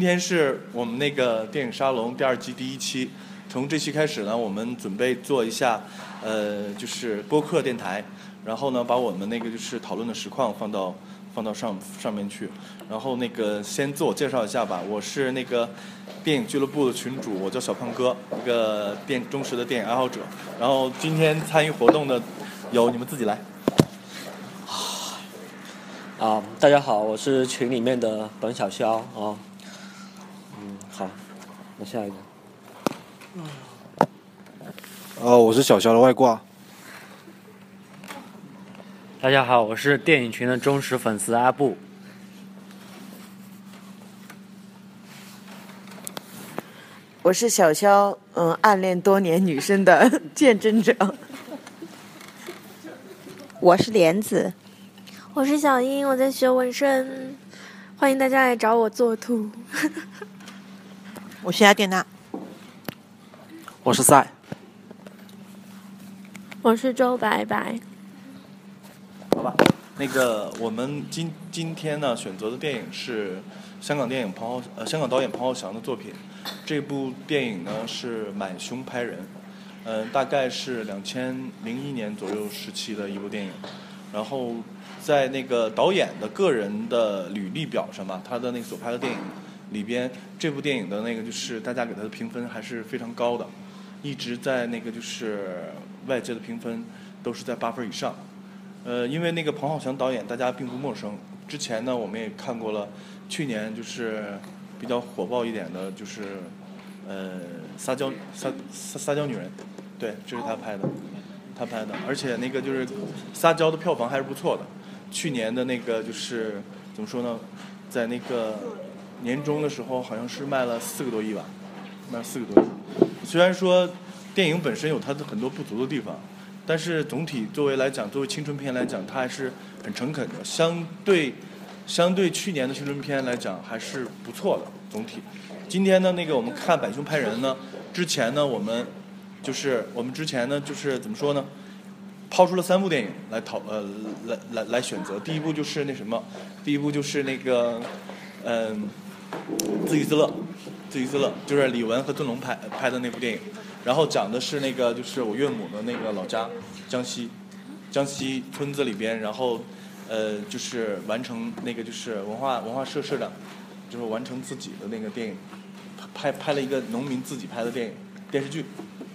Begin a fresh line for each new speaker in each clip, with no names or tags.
今天是我们那个电影沙龙第二季第一期。从这期开始呢，我们准备做一下，呃，就是播客电台。然后呢，把我们那个就是讨论的实况放到放到上上面去。然后那个先自我介绍一下吧，我是那个电影俱乐部的群主，我叫小胖哥，一个电忠实的电影爱好者。然后今天参与活动的有你们自己来。
啊，大家好，我是群里面的本小肖啊。那下一个。
哦，我是小肖的外挂。
大家好，我是电影群的忠实粉丝阿布。
我是小肖，嗯，暗恋多年女生的 见证者。
我是莲子，
我是小英，我在学纹身，欢迎大家来找我做图。
我是阿典娜，
我是赛，
我是周白白。
好吧，那个我们今今天呢选择的电影是香港电影彭浩呃香港导演彭浩翔的作品，这部电影呢是《满胸拍人》，嗯，大概是两千零一年左右时期的一部电影，然后在那个导演的个人的履历表上吧，他的那个所拍的电影里边，这部电影的那个就是大家给他的评分还是非常高的，一直在那个就是外界的评分都是在八分以上。呃，因为那个彭浩翔导演大家并不陌生，之前呢我们也看过了，去年就是比较火爆一点的，就是呃撒娇撒撒撒娇女人，对，这是他拍的，他拍的，而且那个就是撒娇的票房还是不错的，去年的那个就是怎么说呢，在那个年终的时候好像是卖了四个多亿吧，卖了四个多亿，虽然说电影本身有它的很多不足的地方。但是总体作为来讲，作为青春片来讲，它还是很诚恳的。相对相对去年的青春片来讲，还是不错的。总体，今天呢，那个我们看《百凶拍人》呢，之前呢，我们就是我们之前呢，就是怎么说呢？抛出了三部电影来讨呃来来来选择。第一部就是那什么，第一部就是那个嗯，自娱自乐，自娱自乐，就是李玟和尊龙拍拍的那部电影。然后讲的是那个，就是我岳母的那个老家，江西，江西村子里边，然后，呃，就是完成那个就是文化文化社社长，就是完成自己的那个电影，拍拍了一个农民自己拍的电影电视剧，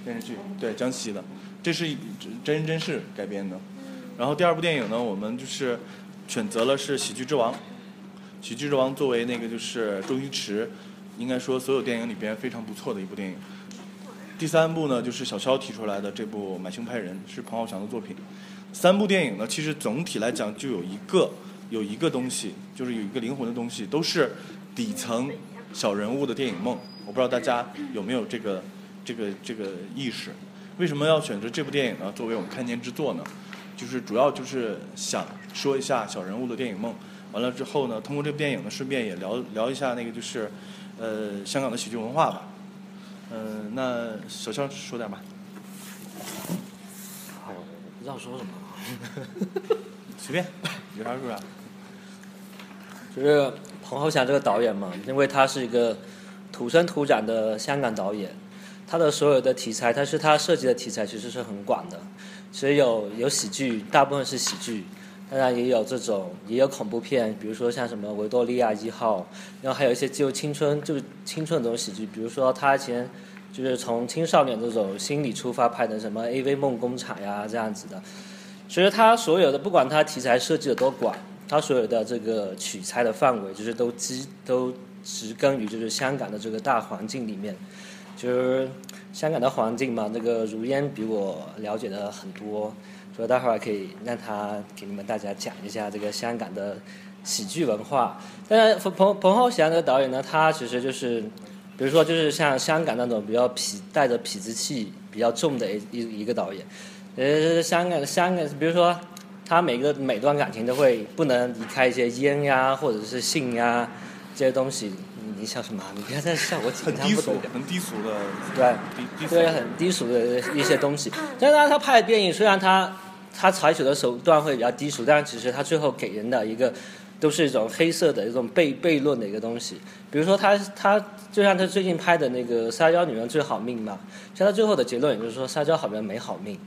电视剧对江西的，这是真人真事改编的。然后第二部电影呢，我们就是选择了是《喜剧之王》，《喜剧之王》作为那个就是周星驰，应该说所有电影里边非常不错的一部电影。第三部呢，就是小肖提出来的这部《买凶拍人》，是彭浩翔的作品。三部电影呢，其实总体来讲就有一个有一个东西，就是有一个灵魂的东西，都是底层小人物的电影梦。我不知道大家有没有这个这个这个意识？为什么要选择这部电影呢？作为我们开年之作呢？就是主要就是想说一下小人物的电影梦。完了之后呢，通过这部电影呢，顺便也聊聊一下那个就是呃香港的喜剧文化吧。嗯，那小肖说点吧。
好，不知道说什么。
随便，有啥说啥。
就是彭浩翔这个导演嘛，因为他是一个土生土长的香港导演，他的所有的题材，他是他涉及的题材其实是很广的，所以有有喜剧，大部分是喜剧，当然也有这种也有恐怖片，比如说像什么《维多利亚一号》，然后还有一些就青春就是青春这种喜剧，比如说他以前。就是从青少年这种心理出发拍的什么 AV 梦工厂呀这样子的，其实他所有的不管他题材设计的多广，他所有的这个取材的范围就是都基都植根于就是香港的这个大环境里面，就是香港的环境嘛，那个如烟比我了解的很多，所以待会儿可以让他给你们大家讲一下这个香港的喜剧文化。但是彭彭彭浩翔这个导演呢，他其实就是。比如说，就是像香港那种比较痞、带着痞子气比较重的一一一个导演，呃，香港香港，比如说他每个每段感情都会不能离开一些烟呀，或者是性呀这些东西。你笑什么？你不要再笑我紧张不得了。
很低俗的，
对，对，很低俗的一些东西。但是他拍的电影，虽然他他采取的手段会比较低俗，但是其实他最后给人的一个都是一种黑色的一种悖悖论的一个东西。比如说他他就像他最近拍的那个《撒娇女人最好命》嘛，其实他最后的结论也就是说撒娇好人没好命。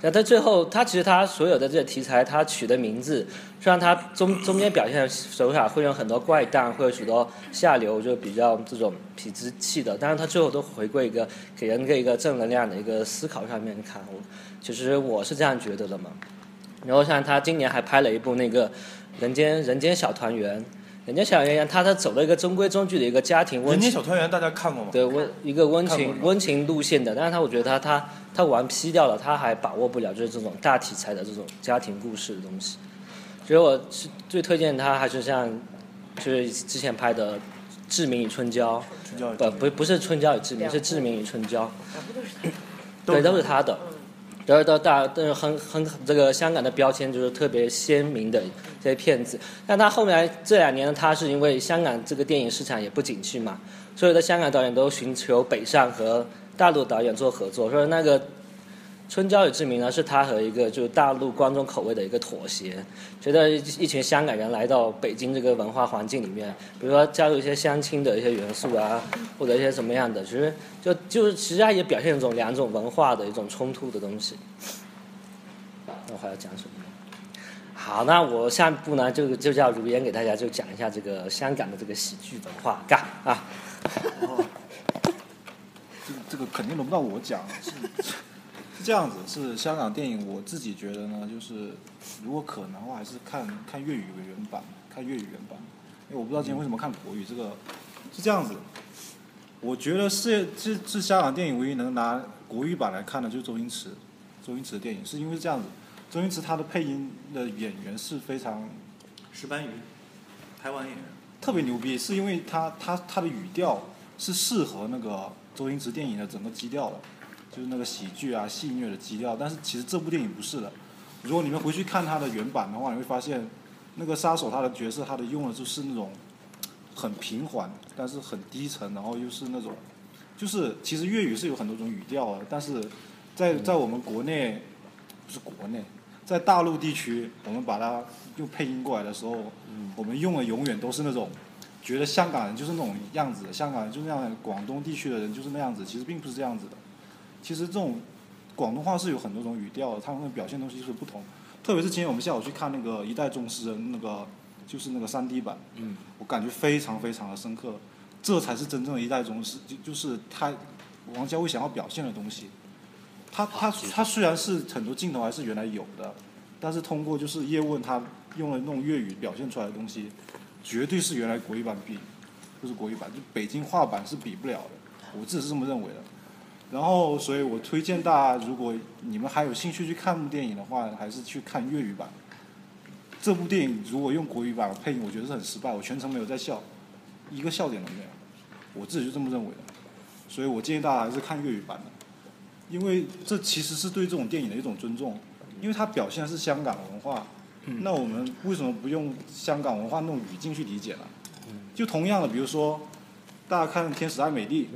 那他最后，他其实他所有的这些题材，他取的名字，虽然他中中间表现手法会有很多怪诞，会有许多下流，就比较这种痞子气的，但是他最后都回归一个给人一个正能量的一个思考上面看。我其实我是这样觉得的嘛。然后像他今年还拍了一部那个《人间人间小团圆》，《人家小团圆》他他走了一个中规中矩的一个家庭温
人
情
间小团圆大家看过吗？
对温一个温情
看过是吧
温情路线的，但是他我觉得他他他玩 P 掉了，他还把握不了就是这种大题材的这种家庭故事的东西。所以我是最推荐他还是像就是之前拍的《志明与春娇》，
春娇与
不不不是《春娇与志明》，是《志明与春娇》。
都是
对，都是他的。然后到大，但是很很这个香港的标签就是特别鲜明的这些片子。但他后来这两年呢，他是因为香港这个电影市场也不景气嘛，所有的香港导演都寻求北上和大陆导演做合作。所以那个《春娇与志明》呢，是他和一个就是大陆观众口味的一个妥协，觉得一群香港人来到北京这个文化环境里面，比如说加入一些相亲的一些元素啊，或者一些什么样的，其实就就是其实它也表现一种两种文化的一种冲突的东西。那我还要讲什么？好，那我下一步呢，就就叫如烟给大家就讲一下这个香港的这个喜剧文化，干啊！
这个这个肯定轮不到我讲，是是这样子，是香港电影，我自己觉得呢，就是如果可能的话，还是看看粤语的原版，看粤语原版，因为我不知道今天为什么看国语，这个是这样子。我觉得是这是香港电影唯一能拿国语版来看的，就是周星驰，周星驰的电影，是因为这样子，周星驰他的配音的演员是非常
石斑鱼，台湾演员。
特别牛逼，是因为他他他的语调是适合那个周星驰电影的整个基调的，就是那个喜剧啊、戏谑的基调。但是其实这部电影不是的。如果你们回去看他的原版的话，你会发现，那个杀手他的角色他的用的就是那种很平缓，但是很低沉，然后又是那种，就是其实粤语是有很多种语调的，但是在在我们国内不是国内，在大陆地区，我们把它用配音过来的时候，我们用的永远都是那种觉得香港人就是那种样子，香港人就是那样，广东地区的人就是那样子，其实并不是这样子的。其实这种广东话是有很多种语调的，他们的表现东西是不同。特别是今天我们下午去看那个《一代宗师》那个，就是那个三 D 版，
嗯，
我感觉非常非常的深刻，这才是真正的一代宗师，就就是他王家卫想要表现的东西。他他他虽然是很多镜头还是原来有的，但是通过就是叶问他用了那种粤语表现出来的东西，绝对是原来国语版比，不是国语版，就北京话版是比不了的，我自己是这么认为的。然后，所以我推荐大家，如果你们还有兴趣去看部电影的话，还是去看粤语版。这部电影如果用国语版配音，我觉得是很失败，我全程没有在笑，一个笑点都没有，我自己就这么认为的。所以我建议大家还是看粤语版的，因为这其实是对这种电影的一种尊重，因为它表现的是香港文化，那我们为什么不用香港文化那种语境去理解呢？就同样的，比如说大家看《天使爱美丽》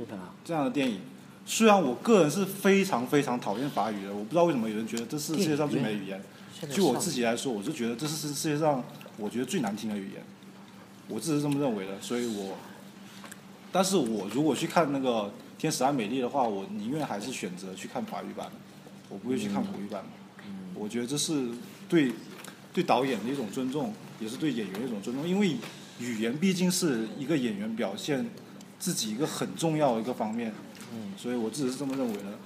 这样的电影，虽然我个人是非常非常讨厌法语的，我不知道为什么有人觉得这是世界上最美的语言。就我自己来说，我就觉得这是世界上我觉得最难听的语言，我自己是这么认为的，所以我，但是我如果去看那个《天使爱美丽》的话，我宁愿还是选择去看法语版的，我不会去看国语版的。我觉得这是对对导演的一种尊重，也是对演员的一种尊重，因为语言毕竟是一个演员表现自己一个很重要的一个方面，嗯所以我自己是这么认为的。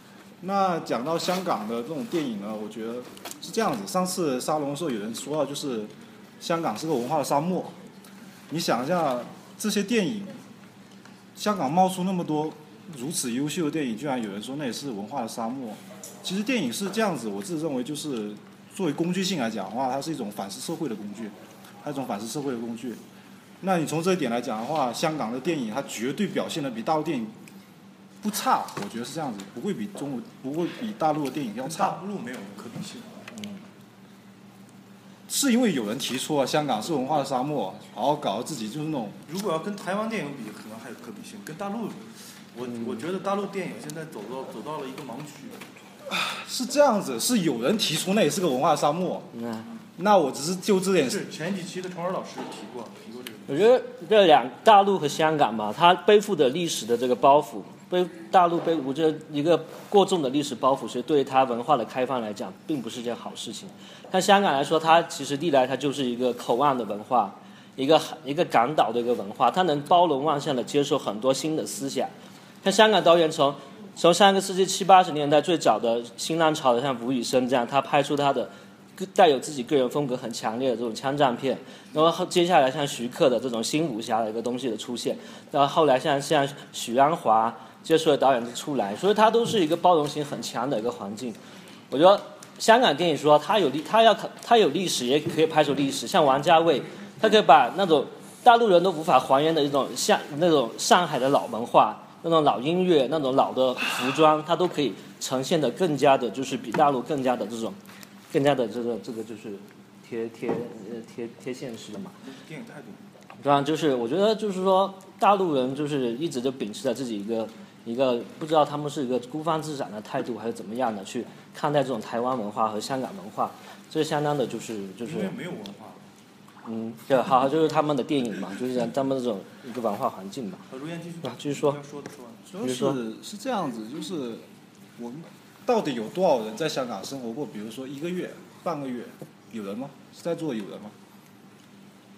那讲到香港的这种电影呢，我觉得是这样子。上次沙龙的时候，有人说到就是香港是个文化的沙漠。你想一下，这些电影，香港冒出那么多如此优秀的电影，居然有人说那也是文化的沙漠。其实电影是这样子，我自己认为就是作为工具性来讲的话，它是一种反思社会的工具，它是一种反思社会的工具。那你从这一点来讲的话，香港的电影它绝对表现的比大陆电影不差，我觉得是这样子，不会比中国不会比大陆的电影要差大。
陆没有可比性。
嗯是因为有人提出啊香港是文化的沙漠，然后搞得自己就是那种
如果要跟台湾电影比，可能还有可比性。跟大陆，我我觉得大陆电影现在走到走到了一个盲区。
是这样子，是有人提出那也是个文化沙漠，
嗯，
那我只是就这点
是前几期的崇儿老师提过提过这个。
我觉得这两大陆和香港嘛，它背负的历史的这个包袱，背大陆背，我觉得一个过重的历史包袱，所以对它文化的开放来讲，并不是件好事情。但香港来说，它其实历来它就是一个口岸的文化，一个一个港岛的一个文化，它能包容万象的接受很多新的思想。像香港导演从从上个世纪七八十年代最早的新浪潮的，像吴宇森这样，他拍出他的带有自己个人风格很强烈的这种枪战片，然后接下来像徐克的这种新武侠的一个东西的出现，然后后来像像许鞍华接触的导演都出来，所以它都是一个包容性很强的一个环境。我觉得香港电影说它有历，它要它有历史，也可以拍出历史。像王家卫，他可以把那种大陆人都无法还原的一种像那种上海的老文化。那种老音乐、那种老的服装，它都可以呈现的更加的，就是比大陆更加的这种，更加的这个这个就是贴贴贴贴现实的嘛。
电影态度。
对啊，就是我觉得就是说，大陆人就是一直就秉持着自己一个一个不知道他们是一个孤芳自赏的态度，还是怎么样的去看待这种台湾文化和香港文化，这相当的就是就是。
因为没有文化。
嗯，对，好，就是他们的电影嘛，就是他们这种一个文化环境嘛。
如继续
啊，继续说。
说是是这样子，就是我们到底有多少人在香港生活过？比如说一个月、半个月，有人吗？在座有人吗？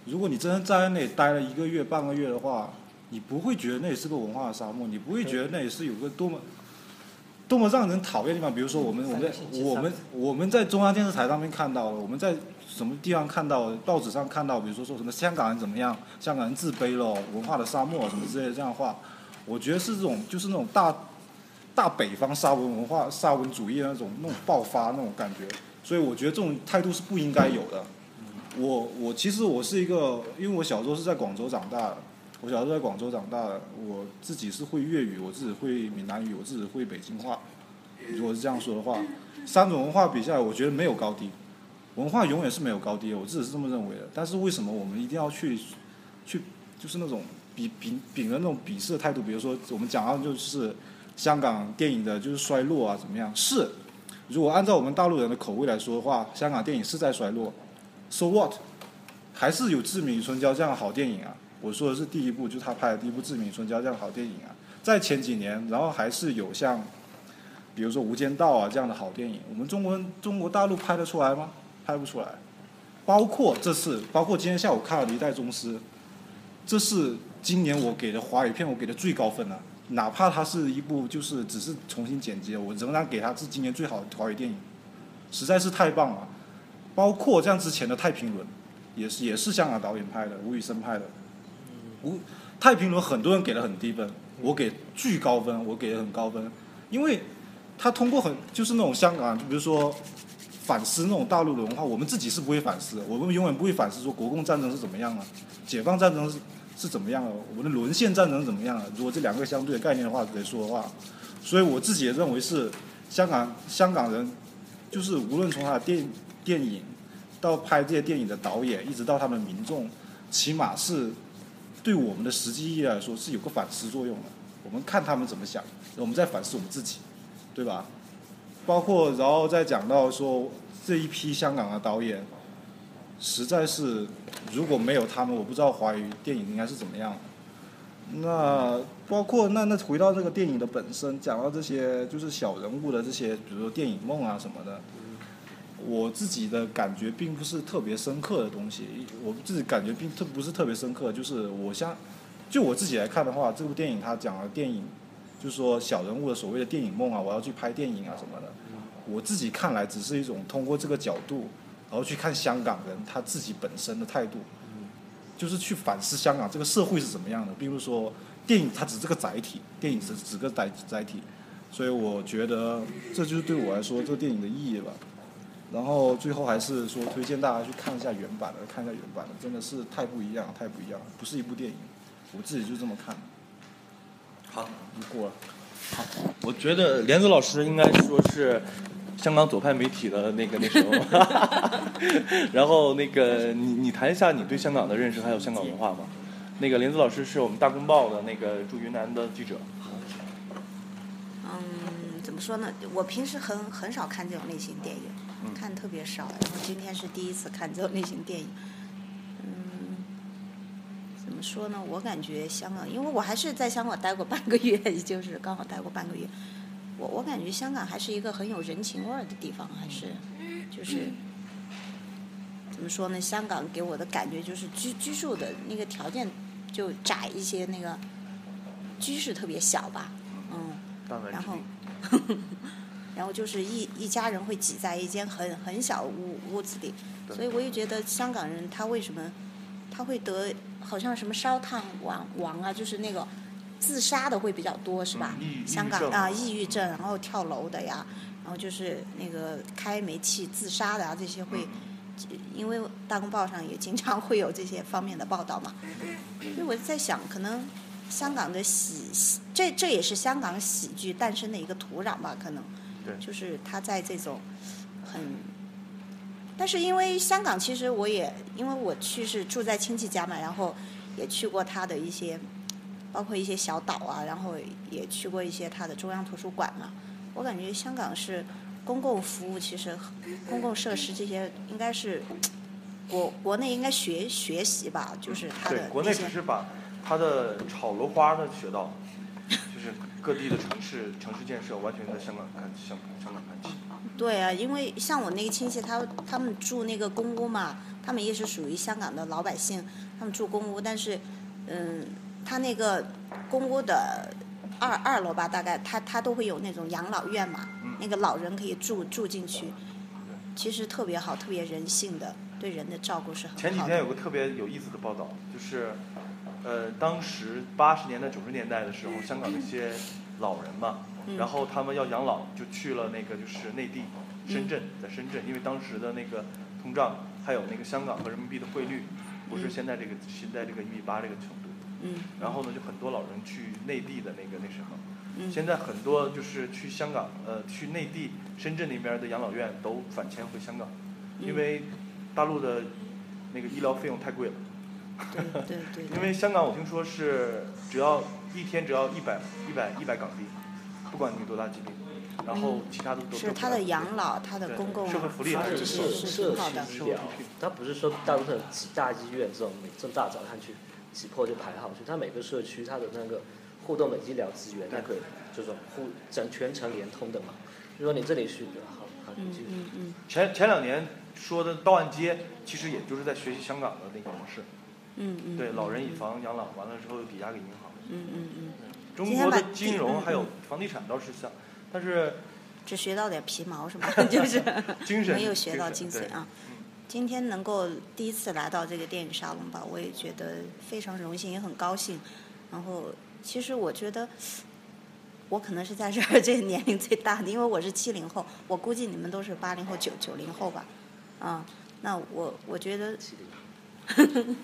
如果你真的在那里待了一个月、半个月的话，你不会觉得那里是个文化的沙漠，你不会觉得那里是有个多么多么让人讨厌的地方。比如说我们我们我们我们在中央电视台上面看到了，我们在。什么地方看到报纸上看到，比如说说什么香港人怎么样，香港人自卑咯，文化的沙漠什么之类的这样的话，我觉得是这种就是那种大大北方沙文文化沙文主义那种那种爆发那种感觉，所以我觉得这种态度是不应该有的。我我其实我是一个，因为我小时候是在广州长大的，我小时候在广州长大的，我自己是会粤语，我自己会闽南语，我自己会北京话。如果是这样说的话，三种文化比下来，我觉得没有高低。文化永远是没有高低的，我自己是这么认为的。但是为什么我们一定要去，去就是那种比比秉着那种鄙视的态度？比如说我们讲到就是香港电影的就是衰落啊，怎么样？是，如果按照我们大陆人的口味来说的话，香港电影是在衰落。So what？还是有《志明与春娇》这样的好电影啊？我说的是第一部，就是他拍的第一部《志明与春娇》这样的好电影啊。在前几年，然后还是有像，比如说《无间道》啊这样的好电影。我们中国中国大陆拍得出来吗？拍不出来，包括这次，包括今天下午看了《一代宗师》，这是今年我给的华语片，我给的最高分了。哪怕它是一部就是只是重新剪辑，我仍然给它是今年最好的华语电影，实在是太棒了。包括像之前的《太平轮》，也是也是香港导演拍的，吴宇森拍的。吴《太平轮》很多人给的很低分，我给巨高分，我给的很高分，因为他通过很就是那种香港，就比如说。反思那种大陆的文化，我们自己是不会反思的。我们永远不会反思说国共战争是怎么样啊，解放战争是是怎么样啊，我们的沦陷战争怎么样啊。如果这两个相对的概念的话来说的话，所以我自己也认为是香港香港人，就是无论从他的电电影到拍这些电影的导演，一直到他们民众，起码是对我们的实际意义来说是有个反思作用的。我们看他们怎么想，我们在反思我们自己，对吧？包括，然后再讲到说这一批香港的导演，实在是如果没有他们，我不知道华语电影应该是怎么样。那包括那那回到这个电影的本身，讲到这些就是小人物的这些，比如说电影梦啊什么的，我自己的感觉并不是特别深刻的东西。我自己感觉并特不是特别深刻，就是我像就我自己来看的话，这部电影它讲的电影。就是说小人物的所谓的电影梦啊，我要去拍电影啊什么的，我自己看来只是一种通过这个角度，然后去看香港人他自己本身的态度，就是去反思香港这个社会是怎么样的。比如说电影它只是个载体，电影只只个载载体，所以我觉得这就是对我来说这个电影的意义吧。然后最后还是说推荐大家去看一下原版的，看一下原版的，真的是太不一样，太不一样，不是一部电影，我自己就这么看。
好，
你过了。
好，我觉得莲子老师应该说是香港左派媒体的那个那什么。然后那个你你谈一下你对香港的认识，还有香港文化吧。那个莲子老师是我们大公报的那个驻云南的记者。
嗯，怎么说呢？我平时很很少看这种类型电影。
嗯
看特别少。然后今天是第一次看这种类型电影，么说呢？我感觉香港，因为我还是在香港待过半个月，也 就是刚好待过半个月。我我感觉香港还是一个很有人情味儿的地方，还是就是怎么说呢？香港给我的感觉就是居居住的那个条件就窄一些，那个居室特别小吧，嗯。然后，然后就是一一家人会挤在一间很很小屋屋子里，所以我也觉得香港人他为什么他会得好像什么烧炭王王啊，就是那个自杀的会比较多是吧？
嗯
香港啊，抑郁症，然后跳楼的呀，然后就是那个开煤气自杀的啊，这些会，因为《大公报》上也经常会有这些方面的报道嘛，所以我在想，可能香港的喜喜这这也是香港喜剧诞生的一个土壤吧，可能。
对
就是他在这种很，但是因为香港其实我也因为我去是住在亲戚家嘛，然后也去过他的一些，包括一些小岛啊，然后也去过一些他的中央图书馆嘛。我感觉香港是公共服务，其实公共设施这些应该是国国内应该学学习吧，就是他
对，国内只是把他的炒楼花的学到，就是各地的城市城市建设完全在香港看香香港看齐。
对啊，因为像我那个亲戚，他他们住那个公屋嘛，他们也是属于香港的老百姓，他们住公屋，但是，嗯，他那个公屋的二二楼吧，大概他他都会有那种养老院嘛，
嗯
那个老人可以住住进去，其实特别好，特别人性的，对人的照顾是很好的。
前几天有个特别有意思的报道，就是，呃，当时八十年代九十年代的时候，香港那些老人嘛，
嗯
然后他们要养老，就去了那个就是内地，深圳，在深圳，因为当时的那个通胀，还有那个香港和人民币的汇率，不是
嗯
现在这个现在这个一比八这个程度。
嗯
然后呢，就很多老人去内地的那个那什么，
嗯
现在很多就是去香港，呃，去内地深圳那边的养老院都返迁回香港，
嗯
因为大陆的那个医疗费用太贵了。
对对对。
因为香港我听说是只要一天只要一百一百一百港币，不管你多大疾病，然后其他的都
是他的养老，他的公共
社会福利
它
还是
是社
是是
社
挺好的。
区医疗，他不是说大部分几大医院这种每这么大早上去挤破就排好去，它每个社区它的那个互动的医疗资源，它可以这种互整全程连通的嘛。如果你这里需好好
嗯
继续
嗯嗯。
前前两年说的道岸街，其实也就是在学习香港的那个模式，
嗯嗯。
对，老人以房养老，完了之后抵押给银行。
嗯嗯嗯，
中国的金融
嗯
还有
嗯
房地产倒是像，但是
只学到点皮毛是吗？就是
精神
没有学到
精
髓啊。今天能够第一次来到这个电影沙龙吧，我也觉得非常荣幸，也很高兴。然后，其实我觉得，我可能是在这儿这个年龄最大的，因为我是七零后，我估计你们都是八零后、九九零后吧。啊，那我我觉得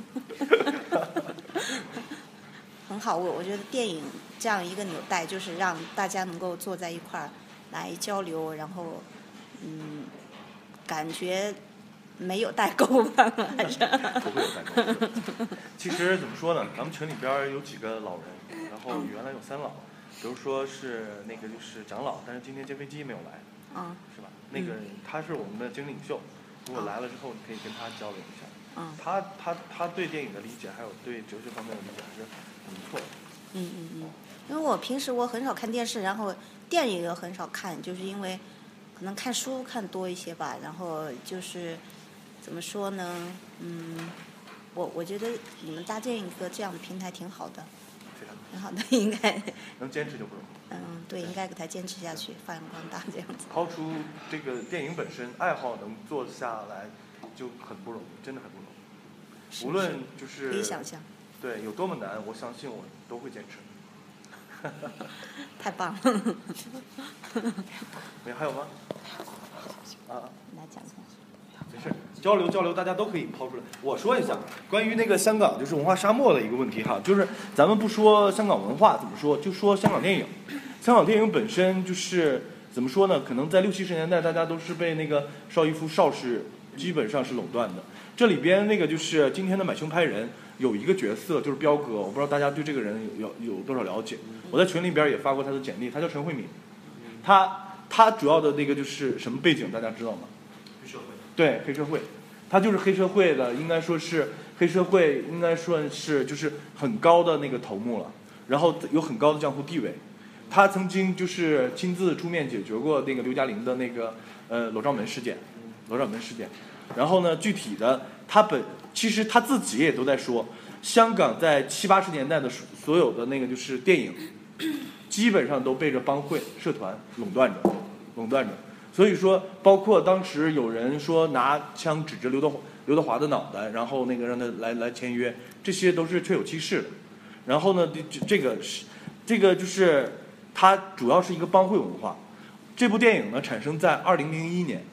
很好，我我觉得电影这样一个纽带，就是让大家能够坐在一块儿来交流，然后嗯，感觉没有代沟吧，还是
不会有代沟。其实怎么说呢，咱们群里边有几个老人，然后原来有三老，比如说是那个就是长老，但是今天接飞机没有来，
嗯
是吧？那个他是我们的精灵领袖，如果来了之后，你可以跟他交流一下。
嗯
他他他对电影的理解，还有对哲学方面的理解还是很不错的。
嗯嗯嗯，因为我平时我很少看电视，然后电影也很少看，就是因为可能看书看多一些吧，然后就是怎么说呢，嗯，我我觉得你们搭建一个这样的平台挺好的，
非常
挺好的，应该，
能坚持就不容易。
嗯，对，应该给他坚持下去，发扬光大这样子。
抛出这个电影本身爱好能做下来，就很不容易，真的很不容易。
是
无论就是
可以想象，
对有多么难，我相信我都会坚持。
太棒了，
没有还有吗？啊，
来讲讲。
没事，交流交流，大家都可以抛出来。我说一下关于那个香港就是文化沙漠的一个问题哈，就是咱们不说香港文化怎么说，就说香港电影。香港电影本身就是怎么说呢？可能在六七十年代，大家都是被那个邵逸夫邵氏基本上是垄断的。这里边那个就是今天的买凶拍人有一个角色就是彪哥，我不知道大家对这个人有有有多少了解。我在群里边也发过他的简历，他叫陈慧敏。他他主要的那个就是什么背景，大家知道吗？黑社会对黑社会，他就是黑社会的，应该说是黑社会，应该算是就是很高的那个头目了，然后有很高的江湖地位。他曾经就是亲自出面解决过那个刘嘉玲的那个呃裸照门事件，罗掌门事件。然后呢，具体的他本其实他自己也都在说，香港在七八十年代的所有的那个就是电影，基本上都被这帮会社团垄断着，垄断着。所以说，包括当时有人说拿枪指着刘德华刘德华的脑袋，然后那个让他来来签约，这些都是确有其事。然后呢，这这个是这个就是它主要是一个帮会文化。这部电影呢产生在二零零一年，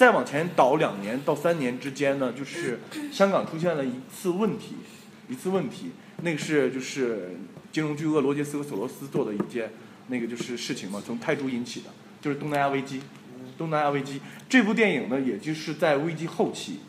再往前倒两年到三年之间呢，就是香港出现了一次问题，一次问题，那个是就是金融巨鳄罗杰斯和索罗斯做的一件那个就是事情嘛，从泰铢引起的，就是东南亚危机。东南亚危机这部电影呢，也就是在危机后期，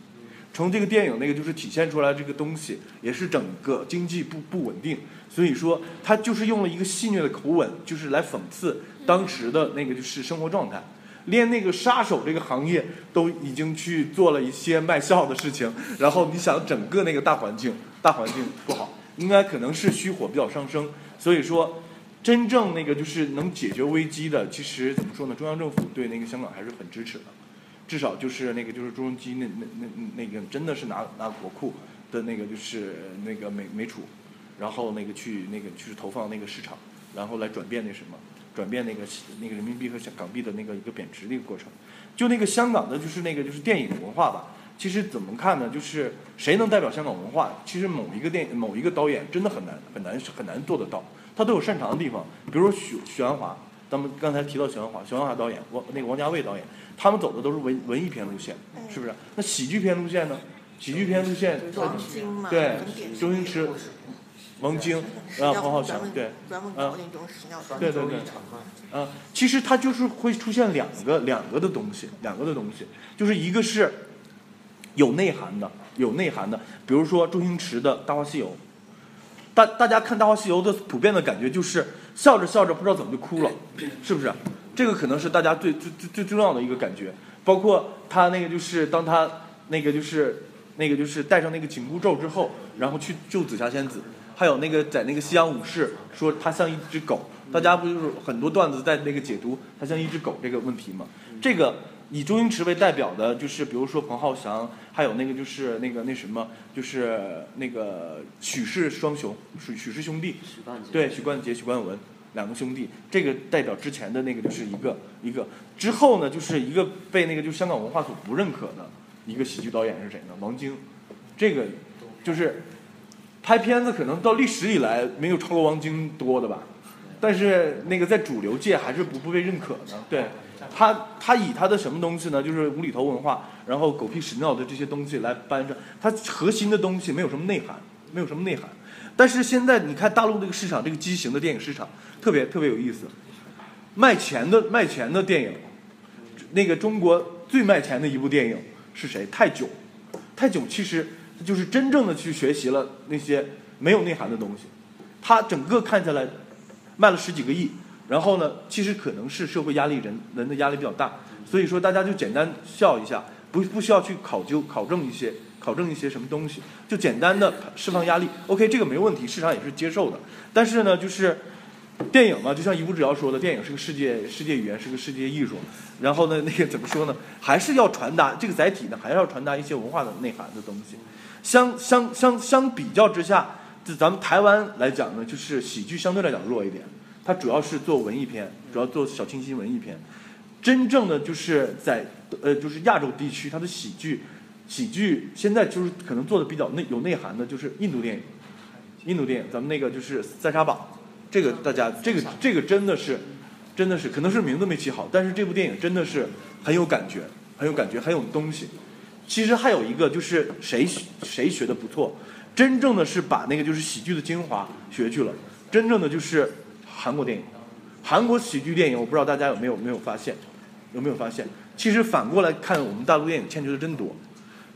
从这个电影那个就是体现出来这个东西，也是整个经济不不稳定，所以说他就是用了一个戏谑的口吻，就是来讽刺当时的那个就是生活状态，连那个杀手这个行业都已经去做了一些卖笑的事情，然后你想整个那个大环境大环境不好，应该可能是虚火比较上升，所以说。真正那个就是能解决危机的，其实怎么说呢？中央政府对那个香港还是很支持的，至少就是那个就是朱镕基那那那那个真的是拿拿国库的那个就是那个美美储，然后那个去那个去投放那个市场，然后来转变那什么，转变那个那个人民币和港币的那个一个贬值的一个过程。就那个香港的就是那个就是电影文化吧，其实怎么看呢？就是谁能代表香港文化？其实某一个电某一个导演真的很难很难很难做得到。他都有擅长的地方，比如说许许鞍华，咱们刚才提到许鞍华，许鞍华导演，王那个王家卫导演，他们走的都是文文艺片路线，是不是？那喜剧片路线呢？喜剧片路线，对，周星驰、王晶啊，黄浩翔，对，啊，对对对，啊，其实它就是会出现两个两个的东西，两个的东西，就是一个是有内涵的，有内涵的，比如说周星驰的《大话西游》。大大家看《大话西游》的普遍的感觉就是笑着笑着不知道怎么就哭了，是不是？这个可能是大家最最最最重要的一个感觉。包括他那个就是当他那个就是那个就是戴上那个紧箍咒之后，然后去救紫霞仙子，还有那个在那个西洋武士说他像一只狗，大家不就是很多段子在那个解读他像一只狗这个问题吗？这个。以周星驰为代表的，就是比如说彭浩翔，还有那个就是那个那什么，就是那个许氏双雄，许许氏兄弟，对，许冠杰、许冠文两个兄弟，这个代表之前的那个就是一个一个，之后呢就是一个被那个就香港文化所不认可的一个喜剧导演是谁呢？王晶，这个就是拍片子可能到历史以来没有超过王晶多的吧，但是那个在主流界还是不不被认可的，对。他他以他的什么东西呢？就是无厘头文化，然后狗屁屎尿的这些东西来搬上，他核心的东西没有什么内涵，没有什么内涵。但是现在你看大陆这个市场，这个畸形的电影市场特别特别有意思，卖钱的卖钱的电影，那个中国最卖钱的一部电影是谁？泰囧，泰囧其实就是真正的去学习了那些没有内涵的东西，他整个看下来卖了十几个亿。然后呢，其实可能是社会压力，人人的压力比较大，所以说大家就简单笑一下，不不需要去考究考证一些考证一些什么东西，就简单的释放压力。OK，这个没问题，市场也是接受的。但是呢，就是电影嘛，就像一无只要说的，电影是个世界世界语言，是个世界艺术。然后呢，那个怎么说呢？还是要传达这个载体呢，还是要传达一些文化的内涵的东西。相相相相比较之下，就咱们台湾来讲呢，就是喜剧相对来讲弱一点。它主要是做文艺片，主要做小清新文艺片。真正的就是在呃，就是亚洲地区，它的喜剧，喜剧现在就是可能做的比较内有内涵的，就是印度电影。印度电影，咱们那个就是《三沙堡》，这个大家这个这个真的是，真的是可能是名字没起好，但是这部电影真的是很有感觉，很有感觉，很有东西。其实还有一个就是谁谁学的不错，真正的是把那个就是喜剧的精华学去了，真正的就是。韩国电影，韩国喜剧电影，我不知道大家有没有没有发现，有没有发现？其实反过来看，我们大陆电影欠缺的真多。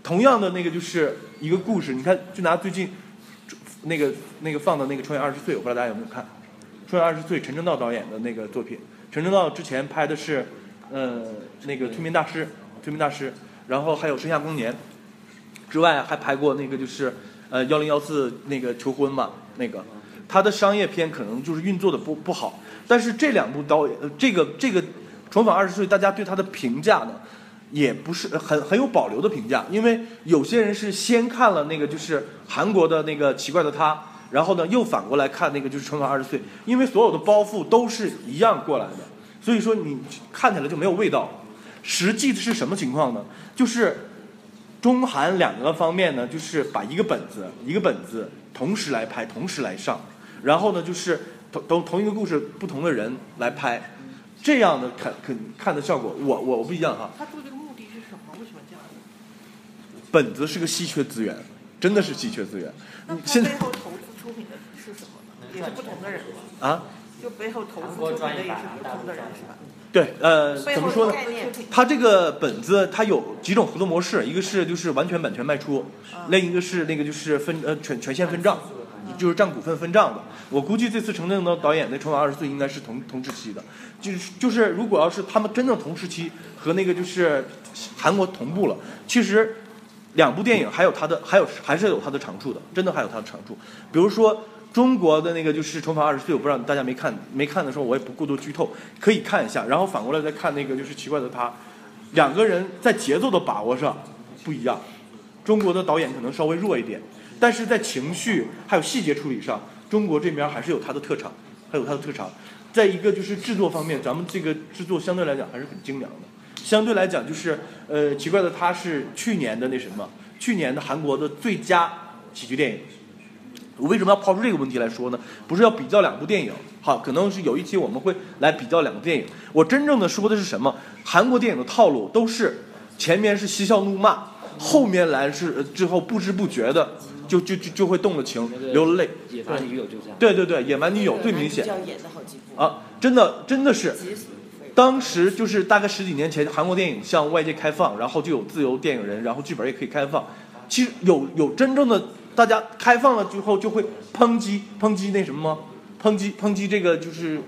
同样的那个就是一个故事，你看，就拿最近那个那个放的那个《穿越二十岁》，我不知道大家有没有看《穿越二十岁》，陈正道导演的那个作品。陈正道之前拍的是，呃，那个《催眠大师》，《催眠大师》，然后还有《盛夏光年》，之外还拍过那个就是呃幺零幺四那个求婚嘛，那个。他的商业片可能就是运作的不不好，但是这两部导演，这个这个《重返二十岁》，大家对他的评价呢，也不是很很有保留的评价，因为有些人是先看了那个就是韩国的那个《奇怪的他》，然后呢又反过来看那个就是《重返二十岁》，因为所有的包袱都是一样过来的，所以说你看起来就没有味道。实际是什么情况呢？就是中韩两个方面呢，就是把一个本子一个本子同时来拍，同时来上，然后呢就是同同同一个故事，不同的人来拍，这样的看看看的效果，我我我不一样哈。
他做这个目的是什么？为什么这样？
本子是个稀缺资源，真的是稀缺资源。
那他
现在
背后投资出品的是什么呢？也是不同的人吗？
啊，
就背后投资出品的也是不同的人是吧？
对，呃，怎么说呢？它这个本子它有几种合作模式，一个是就是完全版权卖出，另一个是那个就是分呃权权限分账，就是占股份分账的。我估计这次陈正的导演的《重返二十岁》应该是同同时期的，就是就是如果要是他们真正同时期和那个就是韩国同步了，其实两部电影还有它的还有还是有它的长处的，真的还有它的长处。比如说中国的那个就是《重返二十岁》，我不知道大家没看没看的时候，我也不过多剧透，可以看一下。然后反过来再看那个就是《奇怪的他》，两个人在节奏的把握上不一样。中国的导演可能稍微弱一点，但是在情绪还有细节处理上，中国这边还是有它的特长，还有它的特长。在一个就是制作方面，咱们这个制作相对来讲还是很精良的。相对来讲，就是呃，奇怪的他是去年的那什么，去年的韩国的最佳喜剧电影。我为什么要抛出这个问题来说呢？不是要比较两部电影，好，可能是有一期我们会来比较两部电影。我真正的说的是什么？韩国电影的套路都是前面是嬉笑怒骂，后面来是呃之后不知不觉的就就就就会动了情，流了泪。
野蛮女友就这样。
对对对，野蛮女友最明显
叫演的好几部
啊，真的真的是。当时就是大概十几年前，韩国电影向外界开放，然后就有自由电影人，然后剧本也可以开放。其实有有真正的大家开放了之后，就会抨击抨击那什么吗？抨击抨击这个就是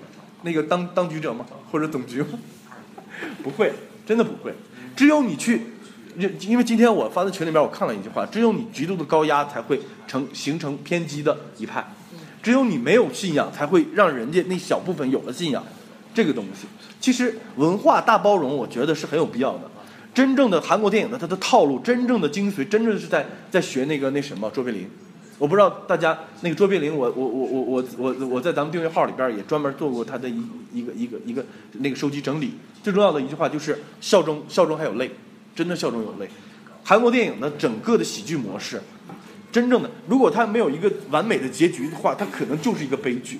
那个当当局者吗？或者总局吗？不会，真的不会。只有你去，因为今天我发在群里边，我看了一句话：只有你极度的高压，才会成形成偏激的一派；只有你没有信仰，才会让人家那小部分有了信仰。这个东西，其实文化大包容，我觉得是很有必要的。真正的韩国电影的它的套路，真正的精髓，真正是在在学那个那什么卓别林。我不知道大家那个卓别林，我我我我我我我在咱们订阅号里边也专门做过他的一一个一个一个那个收集整理。最重要的一句话就是笑中笑中还有泪，真的笑中有泪。韩国电影的整个的喜剧模式，真正的如果它没有一个完美的结局的话，它可能就是一个悲剧，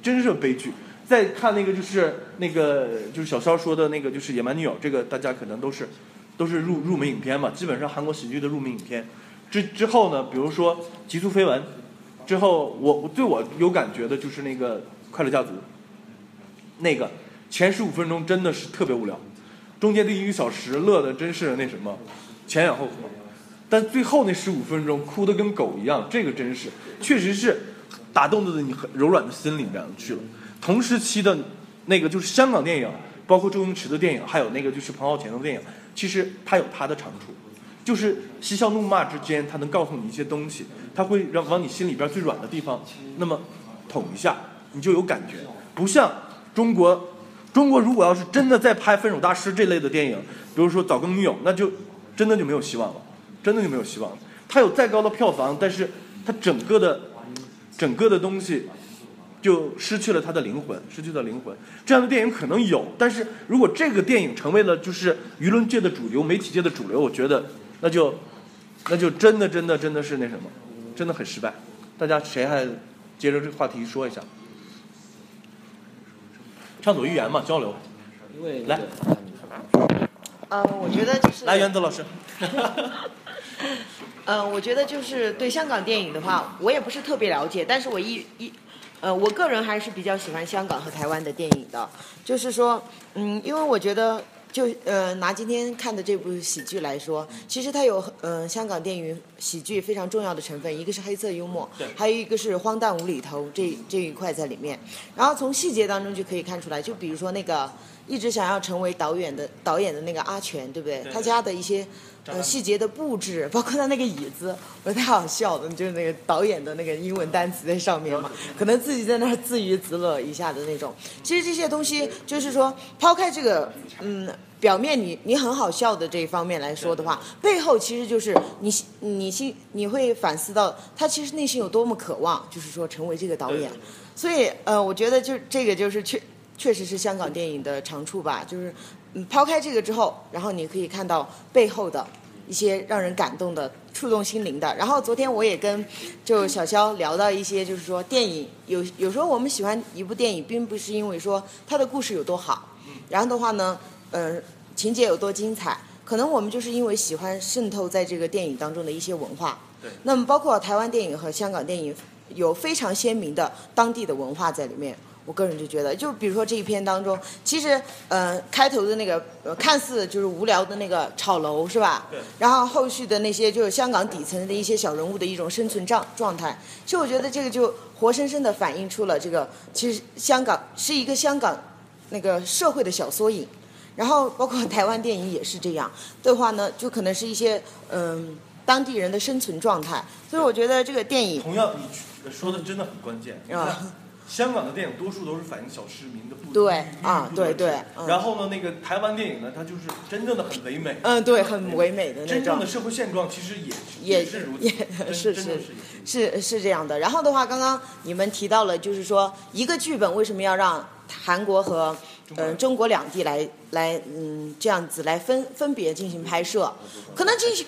真是悲剧。再看那个就是那个就是小肖说的那个就是《野蛮女友》，这个大家可能都是都是入入门影片嘛，基本上韩国喜剧的入门影片。之之后呢，比如说《极速飞吻》，之后我我对我有感觉的就是那个《快乐家族》，那个前十五分钟真的是特别无聊，中间的一个小时乐的真是那什么前仰后合，但最后那十五分钟哭的跟狗一样，这个真是确实是打动的你很柔软的心里面去了。同时期的那个就是香港电影，包括周星驰的电影，还有那个就是彭浩翔的电影，其实它有它的长处，就是嬉笑怒骂之间，它能告诉你一些东西，它会让往你心里边最软的地方，那么捅一下，你就有感觉。不像中国，中国如果要是真的在拍《分手大师》这类的电影，比如说《早更女友》，那就真的就没有希望了，真的就没有希望了。它有再高的票房，但是它整个的整个的东西。就失去了他的灵魂，失去了灵魂。这样的电影可能有，但是如果这个电影成为了就是舆论界的主流、媒体界的主流，我觉得那就那就真的真的真的是那什么，真的很失败。大家谁还接着这个话题说一下？畅所欲言嘛，交流。
因为
来，
呃，我觉得就是
来，原子老师。
呃，我觉得就是对香港电影的话，我也不是特别了解，但是我一一，呃，我个人还是比较喜欢香港和台湾的电影的。就是说，嗯，因为我觉得，就呃，拿今天看的这部喜剧来说，其实它有呃香港电影喜剧非常重要的成分，一个是黑色幽默，还有一个是荒诞无厘头这这一块在里面。然后从细节当中就可以看出来，就比如说那个一直想要成为导演的导演的那个阿全，对不对？
对
他家的一些呃细节的布置，包括他那个椅子，我太好笑了，就是那个导演的那个英文单词在上面嘛，可能自己在那儿自娱自乐一下的那种。其实这些东西就是说，抛开这个嗯。表面你你很好笑的这一方面来说的话，背后其实就是你你心你会反思到他其实内心有多么渴望，就是说成为这个导演。所以呃，我觉得就这个就是确确实是香港电影的长处吧，就是嗯抛开这个之后，然后你可以看到背后的一些让人感动的、触动心灵的。然后昨天我也跟就小肖聊到一些，就是说电影有有时候我们喜欢一部电影，并不是因为说它的故事有多好，然后的话呢，呃，情节有多精彩，可能我们就是因为喜欢渗透在这个电影当中的一些文化。
对。
那么包括台湾电影和香港电影有非常鲜明的当地的文化在里面。我个人就觉得，就比如说这一篇当中，其实呃开头的那个呃看似就是无聊的那个炒楼是吧？
对。
然后后续的那些就是香港底层的一些小人物的一种生存状状态，其实我觉得这个就活生生的反映出了这个其实香港是一个香港那个社会的小缩影。然后包括台湾电影也是这样的话呢，就可能是一些嗯当地人的生存状态。所以我觉得这个电影
同样，你说的真的很关键。你看
啊，
香港的电影多数都是反映小市民的不
对啊对对嗯
然后呢，那个台湾电影呢，它就是真正的很唯美。
嗯对很唯美的那种
真正的社会现状其实也
也
是如此，
也
真
是是
是
是是这样的。然后的话，刚刚你们提到了，就是说一个剧本为什么要让韩国和嗯、呃中国两地来来嗯这样子来分分别进行拍摄，可能进行。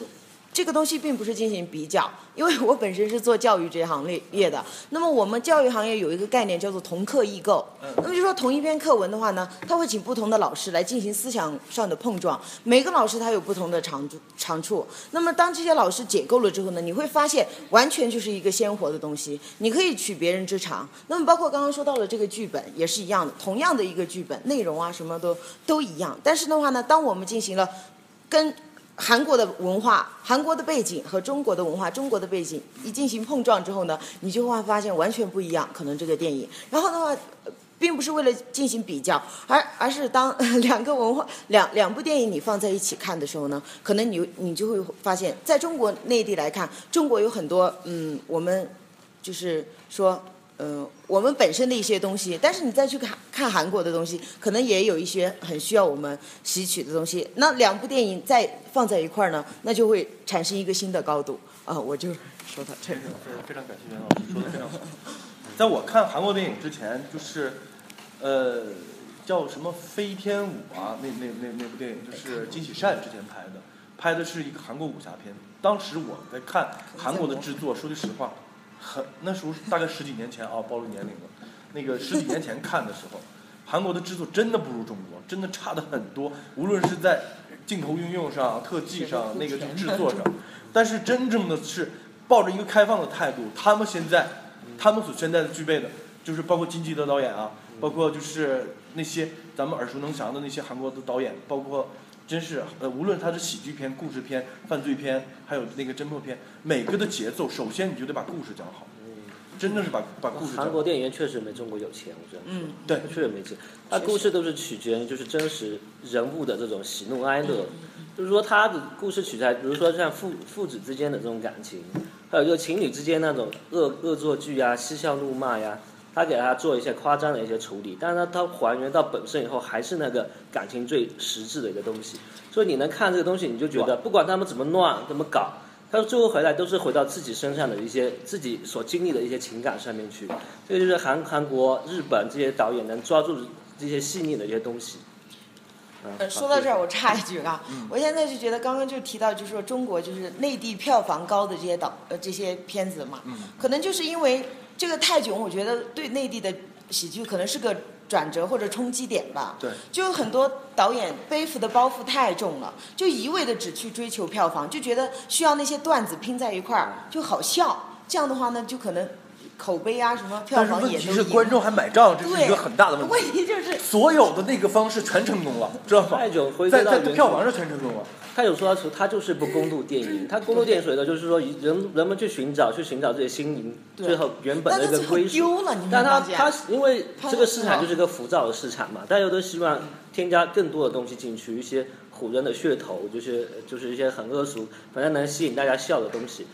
这个东西并不是进行比较，因为我本身是做教育这一行业业的。那么我们教育行业有一个概念叫做同课异构。那么就说同一篇课文的话呢，他会请不同的老师来进行思想上的碰撞，每个老师他有不同的长处长处。那么当这些老师解构了之后呢，你会发现完全就是一个鲜活的东西，你可以取别人之长。那么包括刚刚说到了这个剧本也是一样的，同样的一个剧本内容啊什么都都一样。但是的话呢，当我们进行了跟韩国的文化、韩国的背景和中国的文化、中国的背景一进行碰撞之后呢，你就会发现完全不一样。可能这个电影，然后的话，并不是为了进行比较，而而是当两个文化、两两部电影你放在一起看的时候呢，可能你你就会发现，在中国内地来看，中国有很多嗯，我们就是说。嗯，我们本身的一些东西，但是你再去看看韩国的东西，可能也有一些很需要我们吸取的东西。那两部电影再放在一块儿呢，那就会产生一个新的高度啊！我就说到这儿。
非常感谢袁老师说的非常好。在我看韩国电影之前，就是呃叫什么《飞天舞》啊，那那那那部电影就是金喜善之前拍的，拍的是一个韩国武侠片。当时我在看韩国的制作，说句实话，很那时候大概十几年前啊，暴露年龄了。那个十几年前看的时候，韩国的制作真的不如中国，真的差的很多，无论是在镜头运用上、特技上、那个制作上。但是真正的是抱着一个开放的态度，他们现在，他们所现在的具备的，就是包括金基德导演啊，包括就是那些咱们耳熟能详的那些韩国的导演，包括真是呃，无论它是喜剧片、故事片、犯罪片，还有那个侦破片，每个的节奏，首先你就得把故事讲好，真的是把把故事。
韩国电影院确实没中国有钱，我觉得。
嗯，
对，
确实没钱。它故事都是取决于就是真实人物的这种喜怒哀乐，就是说他的故事取材，比如说像父父子之间的这种感情，还有就情侣之间那种恶恶作剧呀、嬉笑怒骂呀，他给他做一些夸张的一些处理，但是他他还原到本身以后，还是那个感情最实质的一个东西。所以你能看这个东西，你就觉得不管他们怎么乱怎么搞，他最后回来都是回到自己身上的一些自己所经历的一些情感上面去。这个就是韩韩国、日本这些导演能抓住这些细腻的一些东西。
呃，说到这儿，我插一句啊，我现在就觉得刚刚就提到，就是说中国就是内地票房高的这些导呃这些片子嘛，可能就是因为这个泰囧，我觉得对内地的喜剧可能是个转折或者冲击点吧。
对，
就有很多导演背负的包袱太重了，就一味的只去追求票房，就觉得需要那些段子拼在一块儿就好笑，这样的话呢，就可能口碑啊什么票
但是问题是
房也都赢
观众还买账，这是
对
一个很大的问题。
问题就是
所有的那个方式全成功了，知道吗？
泰囧回归
在在票房上全成功了。
他有说到说他就是不公路电影，他公路电影所谓的就是说人人们去寻找去寻找自己心灵最后原本的一个归属
丢了你，
但他他因为这个市场就是一个浮躁的市场嘛，大家都希望添加更多的东西进去，一些唬人的噱头，就是就是一些很恶俗，反正能吸引大家笑的东西。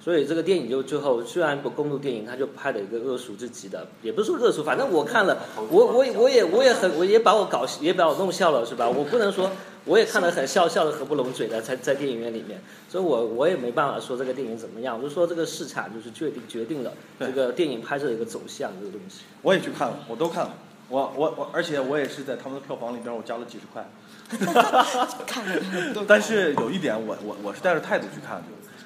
所以这个电影就最后虽然不公路电影，他就拍了一个恶俗至极的，也不是说恶俗，反正我看了，我我我也我也很我也把我搞也把我弄笑了是吧？我不能说我也看得很笑，笑得合不拢嘴的，在在电影院里面，所以我我也没办法说这个电影怎么样，我就说这个市场就是决定决定了这个电影拍摄的一个走向这个东西。
我也去看了，我都看了，我我我，而且我也是在他们的票房里边，我加了几十块。
看了看
但是有一点我，我我是带着态度去看的。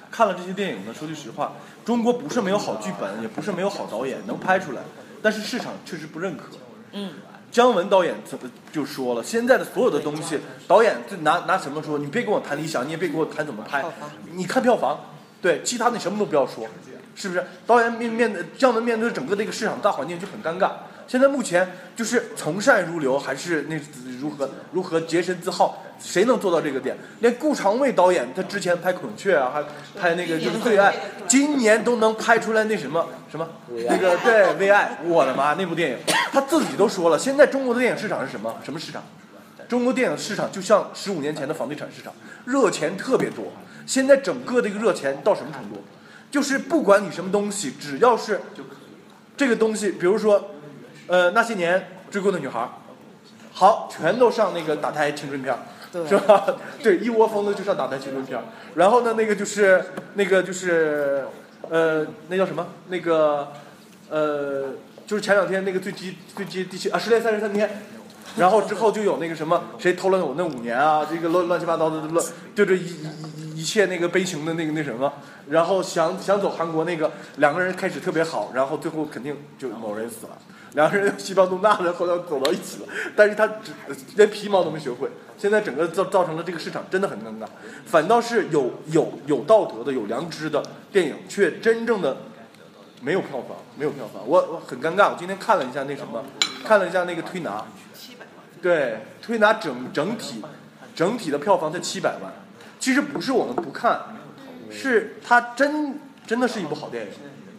看了这些电影呢，说句实话，中国不是没有好剧本，也不是没有好导演能拍出来，但是市场确实不认可。
嗯，
姜文导演怎么就说了，现在的所有的东西，导演就拿拿什么说？你别跟我谈理想，你也别跟我谈怎么拍，你看票房，对，其他你什么都不要说，是不是？导演面面对姜文面对整个这个市场大环境就很尴尬。现在目前就是从善如流，还是那如何如何洁身自好？谁能做到这个点？连顾长卫导演他之前拍《孔雀》啊，还拍那个就是《最爱》，今年都能拍出来那什么什么那个对《为爱》，我的妈！那部电影他自己都说了，现在中国的电影市场是什么？什么市场？中国电影市场就像十五年前的房地产市场，热钱特别多。现在整个这个热钱到什么程度？就是不管你什么东西，只要是这个东西，比如说，呃，那些年追过的女孩，好，全都上那个打胎青春片儿，是吧？对，一窝蜂的就上打胎青春片儿。然后呢，那个就是那个就是呃，那叫什么？那个呃，就是前两天那个最低最低第七啊，失恋三十三天。然后之后就有那个什么，谁偷了我那五年啊？这个乱乱七八糟的乱，对着一一一一切那个悲情的那个那什么，然后想想走韩国那个两个人开始特别好，然后最后肯定就某人死了，两个人西方都大了，后来走到一起了，但是他只连皮毛都没学会，现在整个造造成了这个市场真的很尴尬，反倒是有有有道德的、有良知的电影，却真正的没有票房，没有票房，我我很尴尬。我今天看了一下那什么，看了一下那个推拿，对，推拿整整体整体的票房才七百万，其实不是我们不看，是它真真的是一部好电影，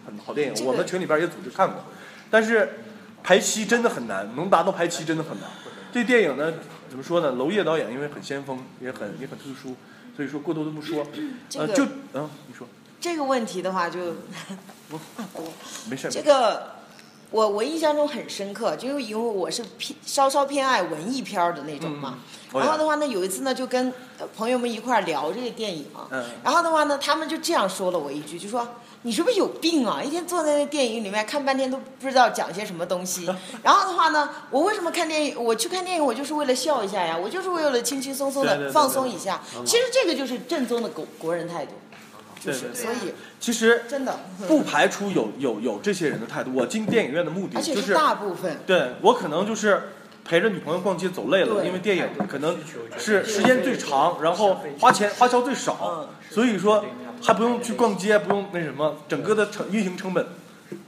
很好电影。我们群里边也组织看过，但是排期真的很难，能达到排期真的很难。这电影呢，怎么说呢？娄烨导演因为很先锋，也很也很特殊，所以说过多的不说。呃，
这个
就嗯，你说
这个问题的话就不话多。
没事。
这个我我印象中很深刻，就是因为我是偏稍稍偏爱文艺片儿的那种嘛。然后的话呢，有一次呢就跟呃朋友们一块儿聊这个电影，
嗯
然后的话呢，他们就这样说了我一句，就说你是不是有病啊？一天坐在那电影里面看半天都不知道讲些什么东西。然后的话呢，我为什么看电影？我去看电影，我就是为了笑一下呀，我就是为了轻轻松松的放松一下。
嗯
其实这个就是正宗的国国人态度，就是
对对对
所以
其实
真的
不排除有有有这些人的态度。我进电影院的目的就是
大部分。
对我可能就是陪着女朋友逛街走累了，因为电影可能是时间最长，然后花钱花销最
嗯
少，所以说还不用去逛街，不用那什么，整个的成运行成本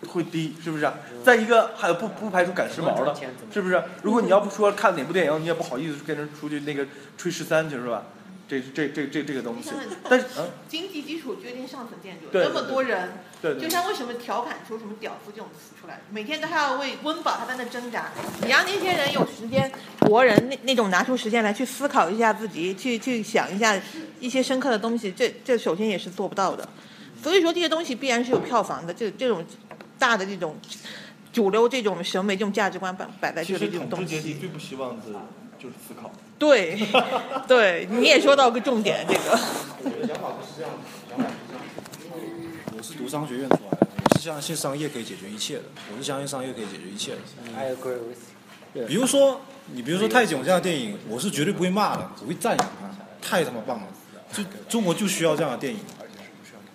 会低，是不是？再一个还有不不排除赶时髦的，是不是？如果你要不说看哪部电影，你也不好意思跟人出去那个吹十三去，是吧？这这这这这个东西，但是嗯。
经济基础决定上层建筑，
对
那么多人，
对对
就像为什么调侃出什么屌丝这种词出来，每天都还要为温饱他在那挣扎。你让那些人有时间，国人那那种拿出时间来去思考一下自己，去去想一下一些深刻的东西，这这首先也是做不到的。所以说这些东西必然是有票房的，这这种大的这种主流这种审美这种价值观摆摆在这里这种东
统治阶级
西。
最不希望的就是思考。
对，对，你也说到个重点，这个。
我是读商学院出来的，我是相信商业可以解决一切的，我是相信商业可以解决一切的。
I agree with
比如说，你比如说泰囧这样的电影，我是绝对不会骂的，我会赞扬它，太他妈棒了！就中国就需要这样的电影。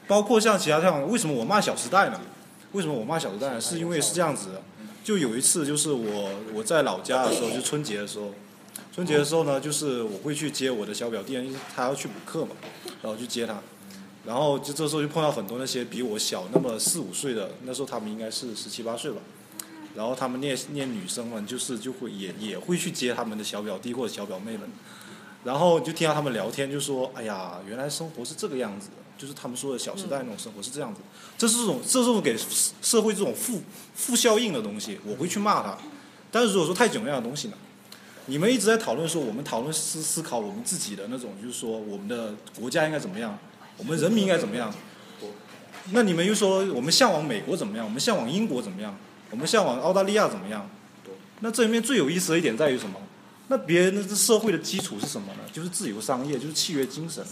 包括像其他像，为什么我骂《小时代》呢？为什么我骂《小时代》呢？是因为是这样子的，就有一次就是我我在老家的时候，就春节的时候，春节的时候呢，就是我会去接我的小表弟，因为他要去补课嘛，然后去接他，然后就这时候就碰到很多那些比我小那么四五岁的，那时候他们应该是十七八岁吧，然后他们那那女生们就是就会也也会去接他们的小表弟或者小表妹们，然后就听到他们聊天，就说：“哎呀，原来生活是这个样子的，就是他们说的《小时代》那种生活是这样子。这是种这是种给社会这种负负效应的东西，我会去骂他。但是如果说泰囧那样的东西呢？你们一直在讨论说，我们讨论思思考我们自己的那种，就是说我们的国家应该怎么样，我们人民应该怎么样。那你们又说我们向往美国怎么样，我们向往英国怎么样，我们向往澳大利亚怎么样？那这里面最有意思的一点在于什么？那别人的这社会的基础是什么呢？就是自由商业，就是契约精神。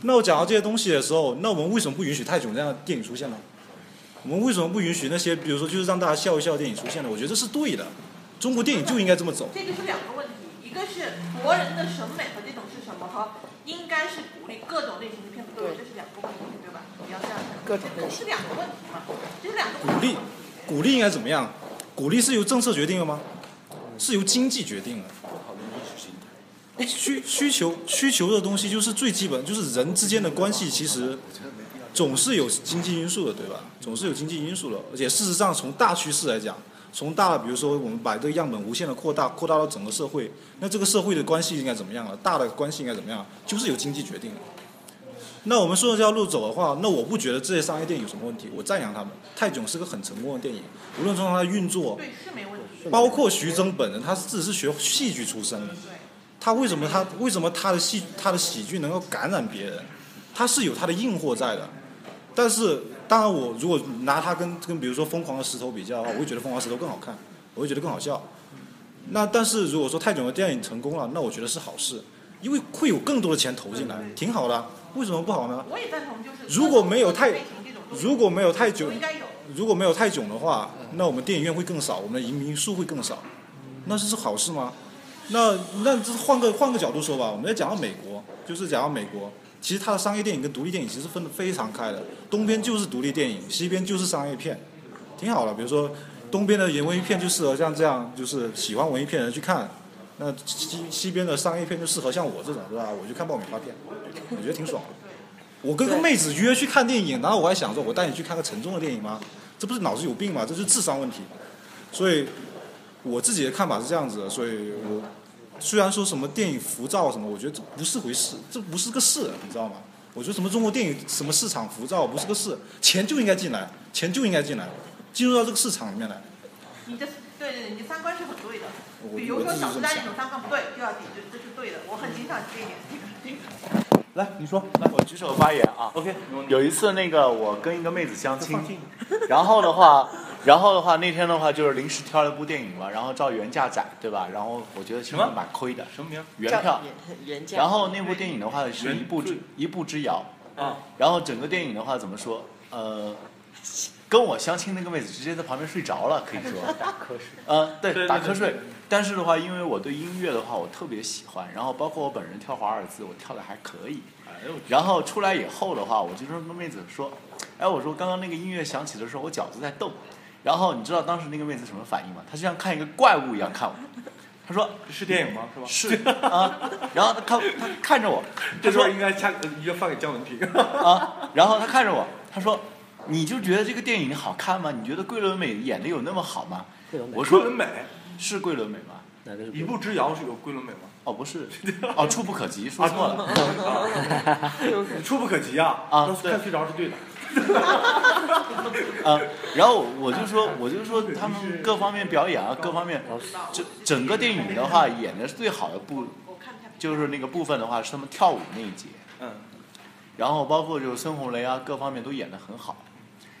那我讲到这些东西的时候，那我们为什么不允许泰囧这样的电影出现呢？我们为什么不允许那些比如说就是让大家笑一笑的电影出现呢？我觉得这是对的，中国电影就应该这么走。
这个是两个问题，一个是国人的审美和这种是什么和应该是鼓励各种类型的片子都有，这是两个问题，对吧？你要这样看，
各种类
是两个问题嘛？这是两个
鼓励，鼓励应该怎么样？鼓励是由政策决定的吗？是由经济决定的。需需求需求的东西就是最基本，就是人之间的关系，其实总是有经济因素的，对吧？总是有经济因素的，而且事实上从大趋势来讲，从大比如说我们把这个样本无限的扩大，扩大到整个社会，那这个社会的关系应该怎么样了？大的关系应该怎么样？就是由经济决定的。那我们顺着这条路走的话，那我不觉得这些商业电影有什么问题，我赞扬他们。泰囧是个很成功的电影，无论从它的运作，
对是没问题，
包括徐峥本人，他自己是学戏剧出身的。他为什么他为什么他的戏他的喜剧能够感染别人？他是有他的硬货在的。但是当然，我如果拿它跟跟比如说《疯狂的石头》比较的话，我会觉得《疯狂石头》更好看，我会觉得更好笑。那但是如果说泰囧的电影成功了，那我觉得是好事，因为会有更多的钱投进来，挺好的。为什么不好呢？
我也赞同，就是
如果没有泰如果没有泰囧如果没有泰囧的话，那我们电影院会更少，我们的移民数会更少，那这是好事吗？那那这换个换个角度说吧，我们再讲到美国，就是讲到美国，其实它的商业电影跟独立电影其实分得非常开的，东边就是独立电影，西边就是商业片，挺好的。比如说东边的文艺片就适合像这样，就是喜欢文艺片的人去看，那西西边的商业片就适合像我这种，对吧？我就看爆米花片，我觉得挺爽的。我跟个妹子约去看电影，然后我还想说，我带你去看个沉重的电影吗？这不是脑子有病吗？这是智商问题。所以我自己的看法是这样子的，所以我虽然说什么电影浮躁什么，我觉得这不是回事，这不是个事，你知道吗？我觉得什么中国电影什么市场浮躁不是个事，钱就应该进来，钱就应该进来，进入到这个市场里面来。
你的对对对，你的三观是很对的。比如说《小时代》那种三观不对，就要抵制，这是对的。我很欣赏这一点。这个
来，你说，
来，我举手发言啊。
OK，
有一次那个我跟一个妹子相亲，然后的话，然后的话那天的话就是临时挑了部电影嘛，然后照原价宰，对吧？然后我觉得其实蛮亏的。
什么名？
原票。
原价。
然后那部电影的话是一步之一步之遥
啊。
然后整个电影的话怎么说？呃，跟我相亲那个妹子直接在旁边睡着了，可以说。
打瞌睡。
呃，对，打瞌睡。但是的话，因为我对音乐的话我特别喜欢，然后包括我本人跳华尔兹，我跳的还可以。然后出来以后的话，我就说跟妹子说，哎，我说刚刚那个音乐响起的时候，我脚子在动。然后你知道当时那个妹子什么反应吗？她就像看一个怪物一样看我。她说
是电影吗？是吧？
是啊。然后她看她看着我，她说
应该加应该发给姜文听。
啊，然后她看着我，她说，你就觉得这个电影好看吗？你觉得桂纶镁演的有那么好吗？
桂纶镁
我说
桂纶镁
是桂纶镁吗？
一步之遥是有桂纶镁吗？
哦，不是，哦，触不可及，说错了。
你触不可及啊！
啊
那看睡着是对的。
啊，然后我就说，我就说他们各方面表演啊，各方面，整整个电影的话演的是最好的部，就是那个部分的话是他们跳舞那一节，
嗯，
然后包括就是孙红雷啊，各方面都演的很好。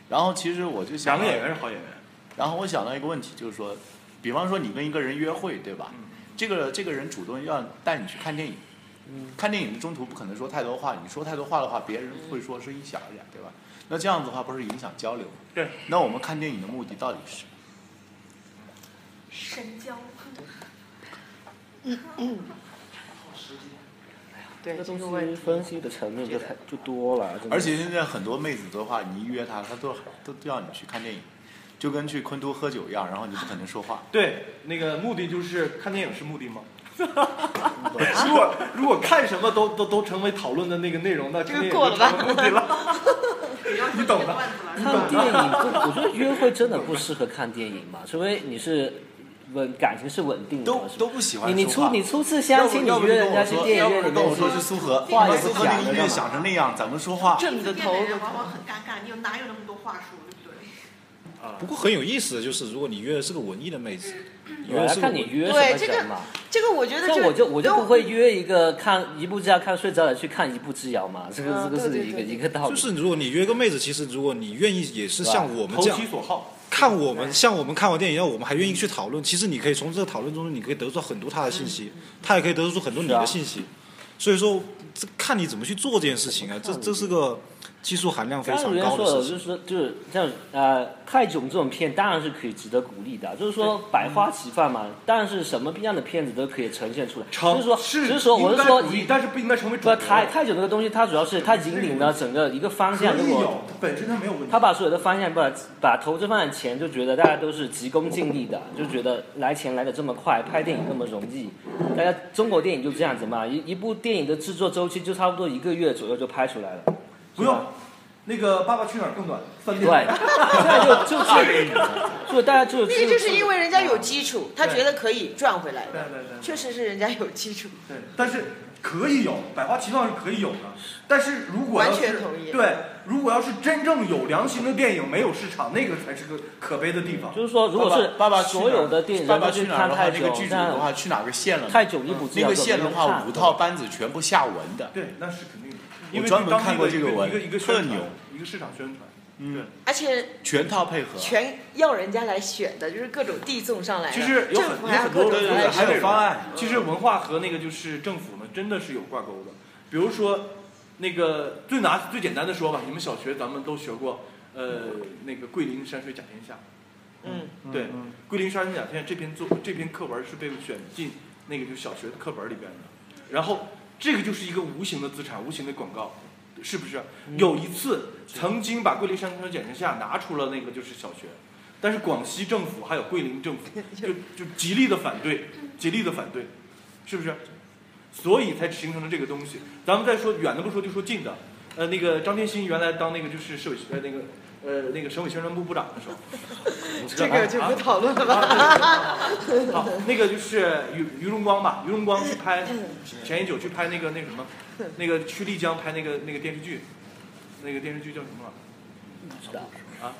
然后其实我就想到
两个演员是好演员。
然后我想到一个问题，就是说，比方说你跟一个人约会，对吧？这个这个人主动要带你去看电影，看电影的中途不可能说太多话，你说太多话的话，别人会说声音小一点，对吧？那这样子的话不是影响交流？
对。
那我们看电影的目的到底是什么？
深交。
对，
这东西分析的层面就太就多了，
而且现在很多妹子的话，你一约她，她都都都要你去看电影，就跟去昆都喝酒一样，然后你不可能说话。
对，那个目的就是看电影是目的吗？如果如果看什么都都都成为讨论的那个内容，那
这
看电影
个过了吧
就成为目 的了。你懂的。
看电影，就我觉得约会真的不适合看电影嘛，除非你是稳感情是稳定的，
都都不喜欢
你你初你初次相亲，你约人家去电影
要不跟我说去苏荷，
话也不
苏荷那个音乐
讲的干嘛
响成那样，怎么说话。
正着头
见的往往很尴尬，你有哪有那么多话说，对不
过很有意思的就是，如果你约的是个文艺的妹子，你约
我要
的是个文
看你约什
对这个
么人嘛。
这个我觉得
像我就我就
都
不会约一个看一步之遥看睡着了去看一步之遥嘛，这个
嗯
这个是
对对对
一个一个道理。
就是如果你约个妹子，其实如果你愿意，也是像我们这样
其所好。
看我们，像我们看完电影，然后我们还愿意去讨论。其实你可以从这个讨论中，你可以得出很多他的信息，他也可以得出很多你的信息。所以说，这看你怎么去做这件事情啊，这这是个技术含量非常
主持人说了，
高的事情。
就是说，就是像呃，泰囧这种片当然是可以值得鼓励的，就是说百花齐放嘛，当然是什么样的片子都可以呈现出来。
成
就是说，
是
只是说，我是说
但是不应该成为主
不
流。
泰泰囧这个东西，它主要是它引领了整个一个方向。如果
有，本身它没有问题。
他把所有的方向把把投资方向钱，就觉得大家都是急功近利的，就觉得来钱来的这么快，拍电影那么容易。大家中国电影就这样子嘛，一一部电影的制作周期就差不多一个月左右就拍出来了。
不用，那个《爸爸去哪儿》更短，三
对，
天。
现在就就是，所以大家就
那个就是因为人家有基础，他觉得可以赚回来的，
对对对。
确实是人家有基础。
对，但是可以有百花齐放是可以有的，但是如果要
完全
是
同意
对，如果要是真正有良心的电影没有市场，那个才是个可悲的地方。
就是说，如果是
爸爸去哪儿
所有的电影
爸爸
去
去哪儿的话，那个剧，组的话去哪个县了呢？
泰囧一部
那个县的话，五套班子全部下文的。
对，那是肯定
我专门看过这个文
一个一个一个市场宣传。
嗯，
而且
全套配合。
全要人家来选的，就是各种递送上来的。
其实有很多对对对，
种
还有方案。其实文化和那个就是政府呢，真的是有挂钩的。比如说，那个最拿最简单的说吧，你们小学咱们都学过，呃，那个桂林山水甲天下。
嗯，
对，桂林山水甲天下这篇作这篇课文是被选进那个就小学的课本里边的。然后这个就是一个无形的资产，无形的广告，是不是？有一次曾经把桂林山水甲天下拿出了那个就是小学。但是广西政府还有桂林政府 就就极力的反对，极力的反对，是不是？所以才形成了这个东西。咱们再说远的不说，就说近的。呃，那个张天心原来当那个就是市委呃那个呃那个省委宣传部部长的时候，
这个就不讨论了吧。
啊好，那个就是于于荣光吧，于荣光去拍前一久去拍那个那个什么，那个去丽江拍那个那个电视剧，那个电视剧叫什么了？
不知道。
啊，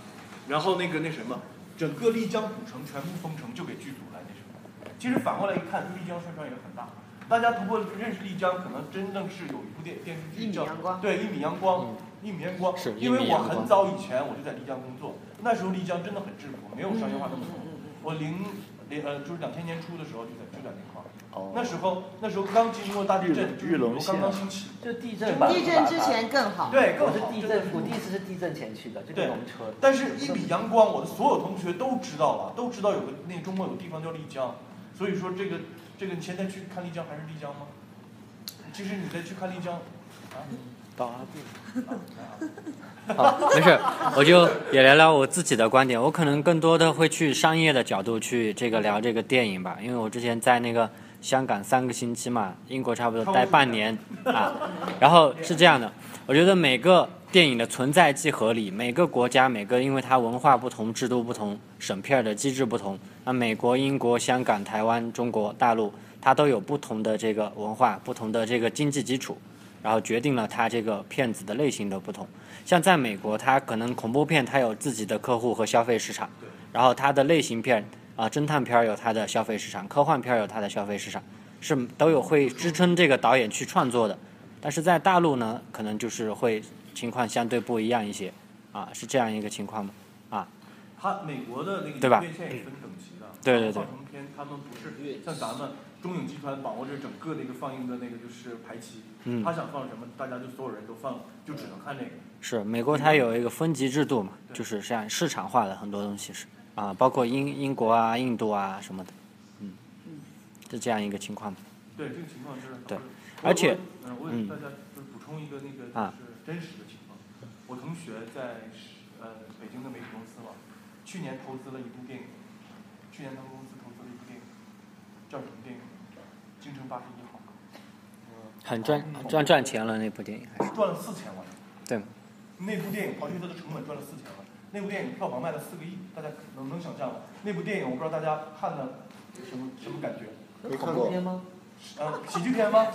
然后那个那什么，整个丽江古城全部封城，就给剧组来那什么。其实反过来一看，丽江宣传也很大。大家通过认识丽江，可能真正是有一部电电视剧叫
一米阳光
对一米阳光，一米阳光。
是
因为我很早以前我就在丽江工作，那时候丽江真的很质朴，没有商业化那么多。我零零呃就是两千年初的时候就在就在那块儿。
哦
那时候那时候刚经过大地震，就是旅游刚刚兴起。
就地震吧。
地震之前更好。
对，
我
更好。
是地震，我第一次是地震前去的，就
对
跟我们车。
但是，一米阳光，我的所有同学都知道了，都知道有个那个中国有个地方叫丽江，所以说这个这个你现在去看丽江还是丽江吗？其实你再去看丽江，啊，
到阿布。
好，没事，我就也聊聊我自己的观点。我可能更多的会去商业的角度去这个聊这个电影吧，因为我之前在那个香港三个星期嘛，英国差不多待半年啊。然后是这样的，我觉得每个电影的存在即合理，每个国家每个因为它文化不同、制度不同、审片的机制不同，那美国、英国、香港、台湾、中国大陆，它都有不同的这个文化、不同的这个经济基础。然后决定了它这个片子的类型的不同。像在美国，它可能恐怖片它有自己的客户和消费市场，然后它的类型片啊、侦探片儿有它的消费市场，科幻片儿有它的消费市场，是都有会支撑这个导演去创作的。但是在大陆呢，可能就是会情况相对不一样一些，啊，是这样一个情况吗？啊，
他美国的那个
对吧
院线也分等级的，
对对对
放成片他们不是像咱们中影集团把握着整个那个放映的那个就是排期，
嗯
他想放什么，大家就所有人都放，就只能看这个。
是美国它有一个分级制度嘛，就是像市场化的很多东西是啊，包括英英国啊、印度啊什么的，嗯，是这样一个情况。
对，这个情况是
对而且
嗯，我
嗯
给大家就是补充一个那个
啊
就是真实的情况。我同学在呃北京的媒体公司嘛，去年投资了一部电影，去年他们公司投资了一部电影，叫什么电影？《京城八十一号》。
很赚赚赚钱了那部电影还是
赚了四千万。
对。
那部电影刨去它的成本赚了四千万，那部电影票房卖了四个亿，大家能能想象吗？那部电影我不知道大家看的什么什么感觉？
没看过，
吗？
呃，喜剧片吗？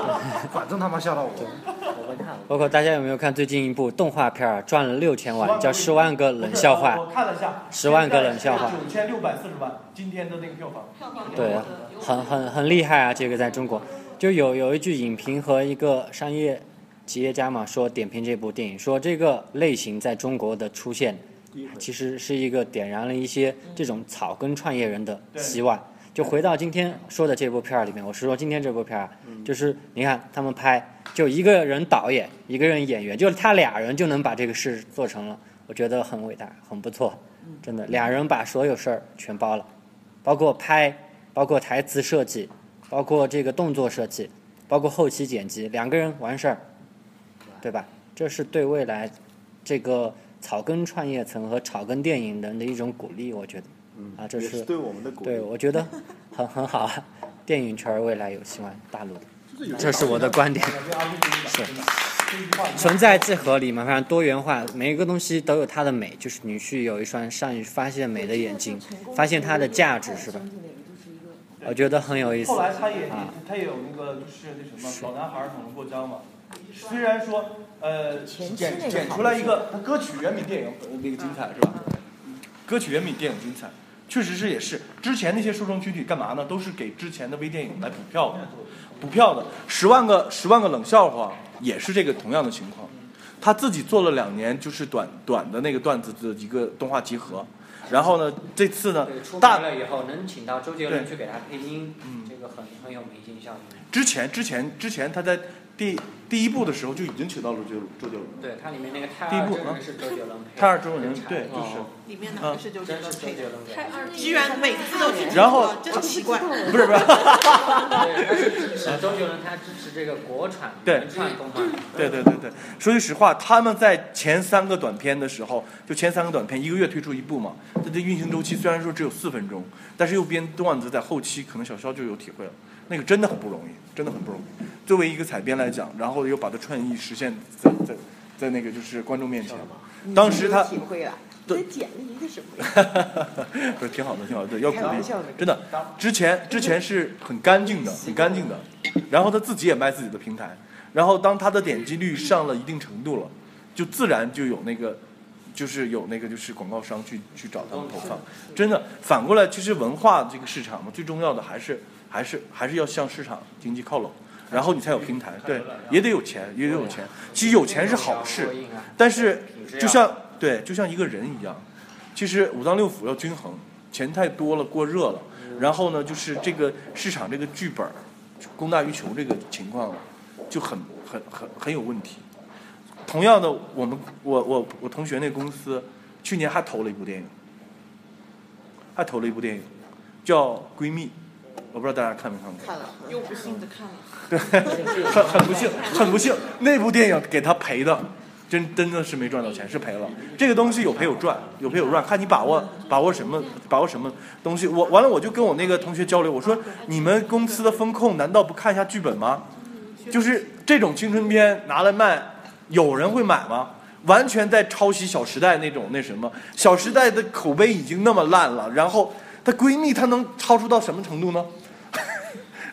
反正他妈吓到我。
我没看。
包括大家有没有看最近一部动画片儿赚了六千万，叫《十万个冷笑话
我》？看了一下，
十万个冷笑话
九千六百四十万，今天的那个票房。
对，很很很厉害啊！这个在中国，就有有一句影评和一个商业企业家嘛说点评这部电影，说这个类型在中国的出现，其实是一个点燃了一些这种草根创业人的希望。就回到今天说的这部片儿里面，我是说今天这部片儿，就是你看他们拍，就一个人导演，一个人演员，就是他俩人就能把这个事做成了，我觉得很伟大，很不错，真的，俩人把所有事儿全包了，包括拍，包括台词设计，包括这个动作设计，包括后期剪辑，两个人完事儿，对吧？这是对未来这个草根创业层和草根电影人的一种鼓励，我觉得。啊，这是
是对我们的鼓励
对，我觉得很 很好啊，电影圈儿未来有希望，大陆的这是我的观点。是存在即合理嘛，反正多元化，每一个东西都有它的美。就是你去有一双善于发现美的眼睛，发现它的价值，是吧？我觉得很有意思
后来他也
啊。
他也有那个就是那什么老男孩儿捅了过江嘛。虽然说呃剪剪出来一个他歌曲原名电影呃那个精彩是吧？歌曲原名电影精彩，确实是也是。之前那些受众群体干嘛呢？都是给之前的微电影来补票的，补票的。十万个十万个冷笑话也是这个同样的情况。他自己做了两年就是短短的那个段子的一个动画集合，然后呢这次呢大
了以后能请到周杰
伦
去给他配音，
嗯。
这个很很有明星效应。
之前之前之前他在第第一部的时候就已经请到了周周杰伦。
对，它里面那个泰
第一部啊
二真人是周杰伦配的，
泰二周杰伦对就是。
哦
里面哪个是周杰伦配的？
泰二
居然每次都是
然后
真奇怪。
不是不是，
对，他是支持 周杰伦，他支持这个国产
对。
原创动画。
对对对对，说句实话，他们在前三个短片的时候，就前三个短片一个月推出一部嘛，它的运行周期虽然说只有四分钟，但是又编段子在后期，可能小肖就有体会了，那个真的很不容易，真的很不容易。作为一个采编来讲，然后又把它创意实现在在在那个就是观众面前，当时他
体会了，
对
这剪了一个什么？
不是挺好的，挺好的，对要鼓励真的。之前之前是很干净的，很干净的，然后他自己也卖自己的平台，然后当他的点击率上了一定程度了，就自然就有那个，就是有那个就是广告商去去找他们投放。真的，反过来，其实文化这个市场嘛，最重要的还是还是还是要向市场经济靠拢。然后你才有平台，对，也得有钱，也得有钱。其实有钱是好事，但是就像对，就像一个人一样，其实五脏六腑要均衡，钱太多了过热了，然后呢，就是这个市场这个剧本儿供大于求这个情况就很很很很有问题。同样的，我们我我我同学那公司去年还投了一部电影，还投了一部电影叫《闺蜜》，我不知道大家看没看过。
看了，
又不幸的看了。
对，很很不幸，很不幸，那部电影给他赔的，真真的是没赚到钱，是赔了。这个东西有赔有赚，有赔有赚，看你把握把握什么，把握什么东西。我完了，我就跟我那个同学交流，我说你们公司的风控难道不看一下剧本吗？就是这种青春片拿来卖，有人会买吗？完全在抄袭《小时代》那种那什么，《小时代》的口碑已经那么烂了，然后她闺蜜她能超出到什么程度呢？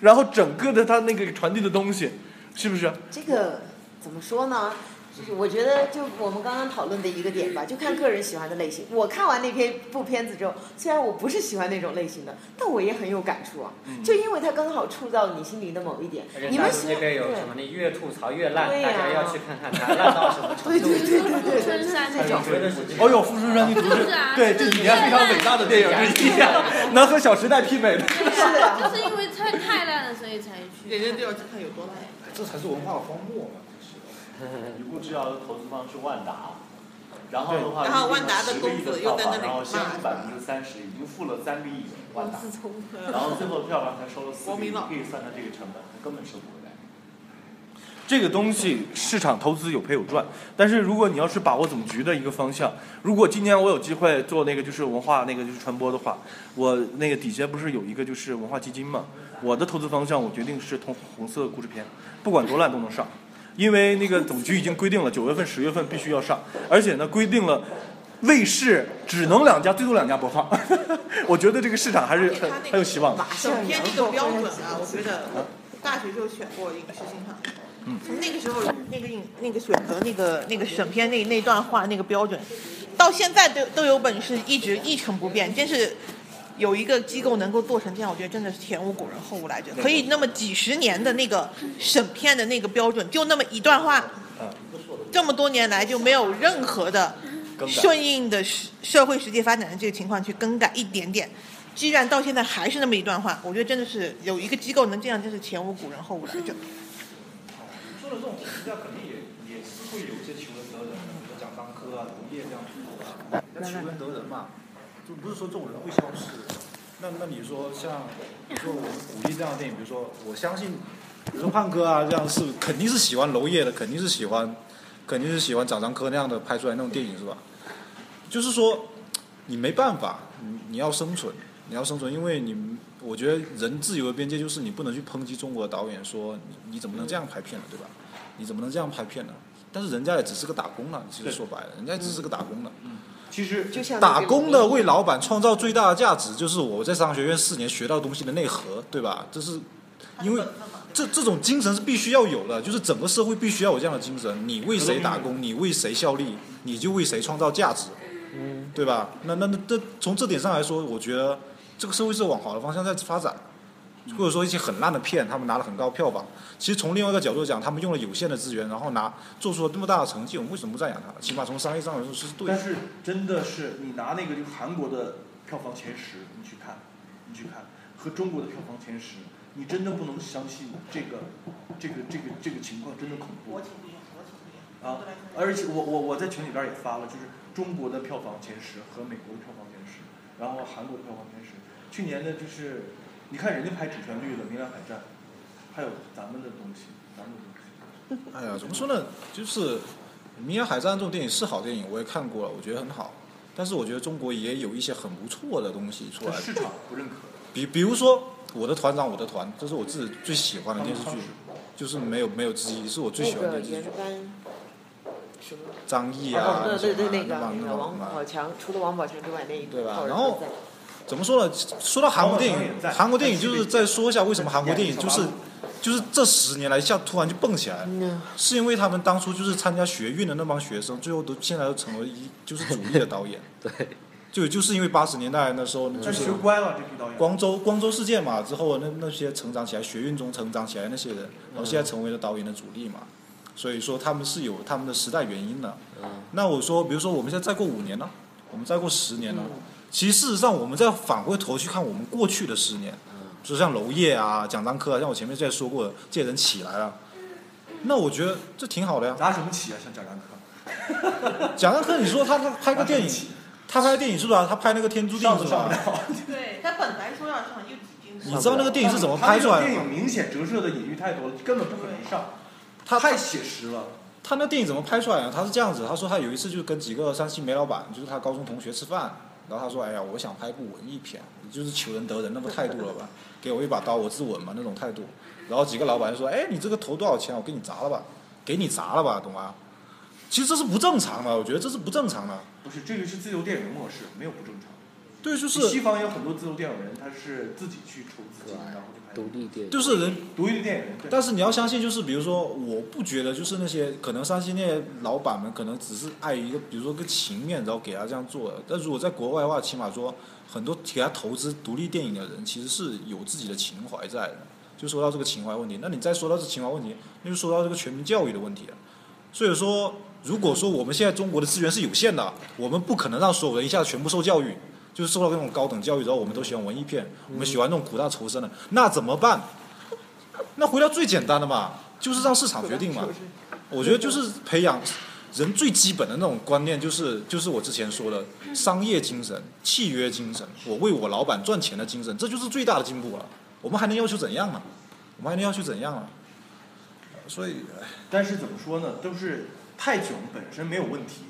然后整个的他那个传递的东西，是不是？
这个怎么说呢？就是我觉得，就我们刚刚讨论的一个点吧，就看个人喜欢的类型。我看完那篇部片子之后，虽然我不是喜欢那种类型的，但我也很有感触啊。就因为它刚好触到你心灵的某一点。你们喜
大陆这边有
对
什么？你越吐槽越烂，大家要去看看它烂到什么程度。
对对对对对对，
春山
这种。
哦呦，《富春山居图》是对这几年非常伟大的电影之一啊，能和《小时代》媲美的。
是的
就是因为太太烂了，所以才去。
人家就要知道有多烂。
这才是文化荒漠嘛。
一步之遥的投资方是万达，然后的话，
然后万达的公子
的票房，
又在那里
然后先
骂
付百分之三十，已经付了三个亿万达。然后最后票房才收了四个亿，可以算它这个成本，它根本收不回来。
这个东西市场投资有赔有赚，但是如果你要是把握总局的一个方向，如果今年我有机会做那个就是文化那个就是传播的话，我那个底下不是有一个就是文化基金嘛？我的投资方向我决定是投红色故事片，不管多烂都能上，因为那个总局已经规定了九月份、十月份必须要上，而且呢规定了卫视只能两家，最多两家播放。我觉得这个市场还是很很有希望的。
省片这个标准啊，我觉得大学就选过影视欣赏。
嗯
从那个时候那个影那个选择那个那个审片那那段话那个标准，到现在都都有本事一直一成不变，真是有一个机构能够做成这样，我觉得真的是前无古人后无来者，可以那么几十年的那个审片的那个标准，就那么一段话，这么多年来就没有任何的顺应的社社会实际发展的这个情况去更改一点点。既然到现在还是那么一段话，我觉得真的是有一个机构能这样，真是前无古人后无来者。
说的这种评价肯定也也是会有一些求人得人的，比如说蒋樟科啊、娄烨这样子的，那求人得人嘛，就不是说这种人会消失。那那你说像，比如说我们鼓励这样的电影，比如说我相信，比如说胖哥啊这样是肯定是喜欢娄烨的，肯定是喜欢，肯定是喜欢蒋樟科那样的拍出来那种电影是吧？就是说，你没办法，你你要生存，你要生存，因为你我觉得人自由的边界就是你不能去抨击中国的导演说你你怎么能这样拍片呢，对吧？你怎么能这样拍片呢？但是人家也只是个打工的，其实说白了，人家只是个打工的。
其实
就像
打工的为老板创造最大的价值，就是我在商学院四年学到东西的内核，对吧？这是因为这这种精神是必须要有的，就是整个社会必须要有这样的精神。你为谁打工，你为谁效力，你就为谁创造价值，对吧？那那那这从这点上来说，我觉得这个社会是往好的方向在发展。或者说一些很烂的片，他们拿了很高票房。其实从另外一个角度讲，他们用了有限的资源，然后拿做出了这么大的成绩，我们为什么不赞扬他？起码从商业上来说是对的。
但是真的是你拿那个就韩国的票房前十，你去看，你去看和中国的票房前十，你真的不能相信这个这个这个这个情况真的恐怖。啊！而且我我我在群里边也发了，就是中国的票房前十和美国的票房前十，然后韩国的票房前十。去年的就是，你看人家拍主旋律的《明兰海战》，还有咱们的东西，咱们的东西。
哎呀，怎么说呢？就是《明阳海战》这种电影是好电影，我也看过了，我觉得很好。但是我觉得中国也有一些很不错的东西出来。
市场不认可。
比比如说《我的团长我的团》，这是我自己最喜欢的电视剧，就是没有没有之一，是我最喜欢的电视剧。
什么？
张译啊，
哦，对对对，那个
那
那个王宝强，除了王宝强之外，那一
对吧然后怎么说呢？说到韩国电影，韩国电影就是再说一下为什么韩国电影就是就是这十年来一下突然就蹦起来，是因为他们当初就是参加学运的那帮学生，最后都现在都成为一就是主力的导演。
对，
就就是因为八十年代那时候就是
但学乖了这批导演。
光州光州事件嘛，之后那那些成长起来学运中成长起来那些人，然后现在成为了导演的主力嘛，所以说他们是有他们的时代原因的。那我说，比如说我们现在再过五年呢，我们再过十年呢，其实事实上我们再返回头去看我们过去的十年，就像娄烨啊、蒋樟科啊，像我前面在说过的，这些人起来了，那我觉得这挺好的呀。
拿什么起啊？像蒋樟科。
蒋樟科，你说他他拍个电影，他拍电影是吧？他拍那个《天注定 》是吧？
对他本来说要上，又
你知道那个电影是怎么拍出来的吗
他那个电影明显折射的隐喻太多了，根本不可能上。
他
太写实了。
他那电影怎么拍出来的？他是这样子，他说他有一次就跟几个山西煤老板，就是他高中同学吃饭，然后他说：“哎呀，我想拍部文艺片，就是求人得人那个态度了吧，给我一把刀，我自刎嘛那种态度。”然后几个老板就说：“哎，你这个投多少钱？我给你砸了吧，给你砸了吧，懂吗？”其实这是不正常的，我觉得这是不正常的。
不是，这个是自由电影的模式，没有不正常。
对，就是
西方有很多自由电影人，他是自己去筹资金，然后就拍
独立电影，
就是人
独立的电影人。对
但是你要相信，就是比如说，我不觉得就是那些可能三星那些老板们可能只是碍于一个，比如说个情面，然后给他这样做的。但如果在国外的话，起码说很多给他投资独立电影的人，其实是有自己的情怀在的。就说到这个情怀问题，那你再说到这情怀问题，那就说到这个全民教育的问题了。所以说，如果说我们现在中国的资源是有限的，我们不可能让所有人一下子全部受教育，就是受到那种高等教育，之后我们都喜欢文艺片，我们喜欢那种苦大仇深的，那怎么办？那回到最简单的嘛，就是让市场决定嘛。我觉得就是培养人最基本的那种观念，就是就是我之前说的商业精神、契约精神，我为我老板赚钱的精神，这就是最大的进步了。我们还能要求怎样呢？我们还能要求怎样啊？所以，哎
但是怎么说呢？都是泰囧本身没有问题，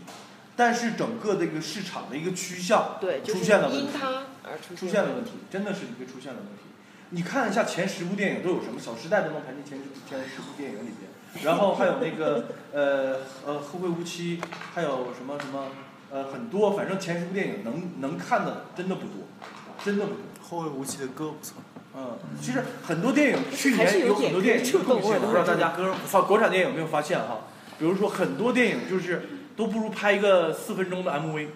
但是整个这个市场的一个趋向
对，
出现了问题
因，他而出
出现了问题，真的是一个出现了问题。你看一下前十部电影都有什么，《小时代》都能排进前十前十部电影里边，然后还有那个呃呃《后会无期》，还有什么什么呃，很多，反正前十部电影能能看的真的不多，真的不多。
后会无期的歌不错。
嗯，其实很多电影去年有很多电影
触动我的
不知道大家发国产电影有没有发现哈？比如说很多电影就是都不如拍一个四分钟的 MV，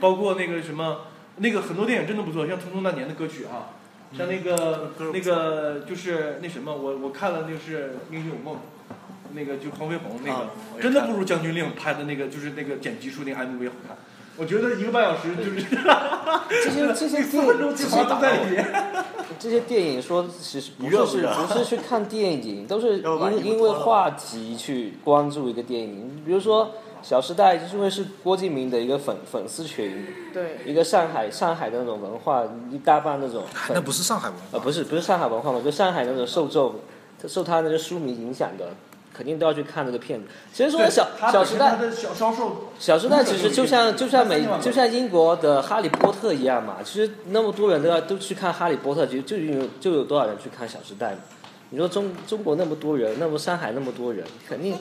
包括那个什么那个很多电影真的不错，像《匆匆那年》的歌曲啊，像那个那个就是那什么，我我看了那个是《英雄有梦》，那个就黄飞鸿那个，真的不如《将军令》拍的那个就是那个剪辑出那个 MV 好看。我觉得一个半小时就是
这些 这些
四分钟精华都在里面。
这些电影说其实不是是
不是
去看电影，都是 因因为话题去关注一个电影。比如说《小时代》，就是因为是郭敬明的一个粉粉丝群，
对
一个上海上海的那种文化，一大半那种。
那不是上海文化
呃，不是不是上海文化嘛，就上海那种受众，受他那个书迷影响的，肯定都要去看这个片子。其实说
对
小小时代小时代其实就像就像美就像英国的哈利波特一样嘛，其实那么多人都要都去看哈利波特，就就有就有多少人去看小时代嘛？你说中中国那么多人，那么上海那么多人，肯定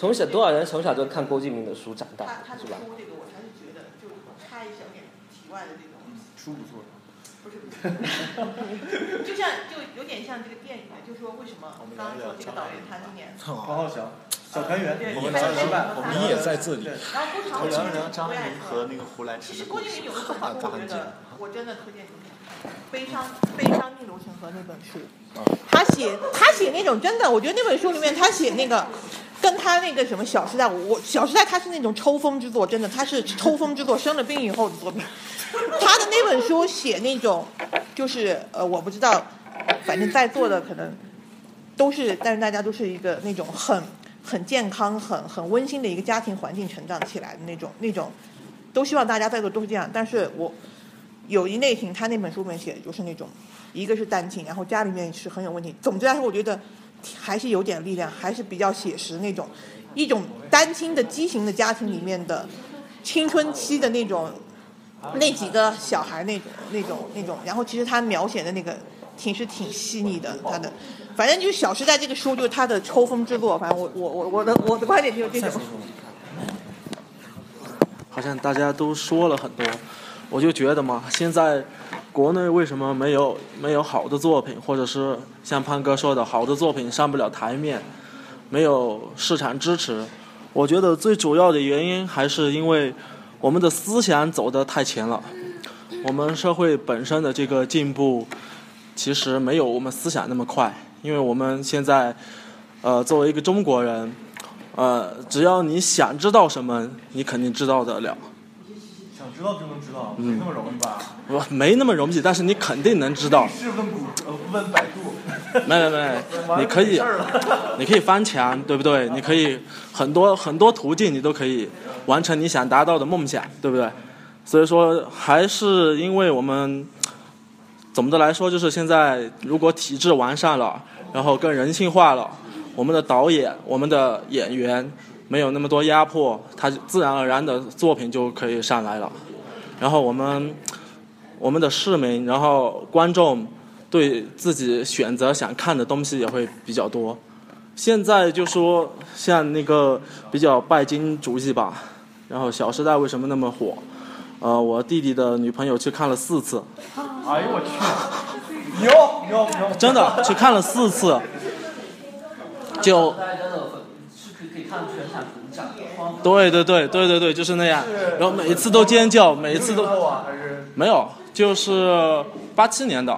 从小多少人从小就看郭敬明的书长大，是吧？
这个我还是觉得，就插一小点题外的这种，
书不错。
不是不是，就像就有点像这个电影，就说为什么刚刚说这个导演他今年
黄浩翔、小团圆，我们
对对
吃饭，
对
你也在这里
对
然后郭长
梁
伟
梁张明和那个胡兰
其实郭敬明有一本书，我觉得我真的推荐你们看，《悲伤悲伤逆流成河》那本书，他写他写那种真的，我觉得那本书里面他写那个。跟他那个什么《小时代》，我我《小时代》他是那种抽风之作，真的，他是抽风之作，生了病以后的作品。他的那本书写那种，就是呃，我不知道，反正在座的可能都是，但是大家都是一个那种很很健康、很很温馨的一个家庭环境成长起来的那种那种，都希望大家在座都是这样。但是我有一类型，他那本书里面写的就是那种，一个是单亲，然后家里面是很有问题。总之来说，我觉得还是有点力量，还是比较写实那种，一种单亲的畸形的家庭里面的青春期的那种那几个小孩那种那种那种，然后其实他描写的那个挺是挺细腻的，他的。反正就是《小时代》这个书，就是他的抽风之作。反正我我我我的我的观点就是这种。
好像大家都说了很多，我就觉得嘛，现在国内为什么没有没有好的作品，或者是像潘哥说的，好的作品上不了台面，没有市场支持？我觉得最主要的原因还是因为我们的思想走得太前了，我们社会本身的这个进步其实没有我们思想那么快，因为我们现在呃作为一个中国人。呃，只要你想知道什么，你肯定知道得了。
想知道就能知道，
嗯
没那么容易吧？
我没那么容易，但是你肯定能知道。
是问谷，呃，问百度。
没没没，你可以，你可以翻墙，对不对？你可以很多很多途径，你都可以完成你想达到的梦想，对不对？所以说，还是因为我们总的来说，就是现在如果体制完善了，然后更人性化了，我们的导演、我们的演员没有那么多压迫，他自然而然的作品就可以上来了。然后我们我们的市民，然后观众对自己选择想看的东西也会比较多。现在就说像那个比较拜金主义吧，然后《小时代》为什么那么火？呃，我弟弟的女朋友去看了四次，
哎呦我去！牛牛牛！
真的去看了四次，就
是可以可以看全场
对对对对对对，就是那样。然后每一次都尖叫，每一次都没有，就是八七年的。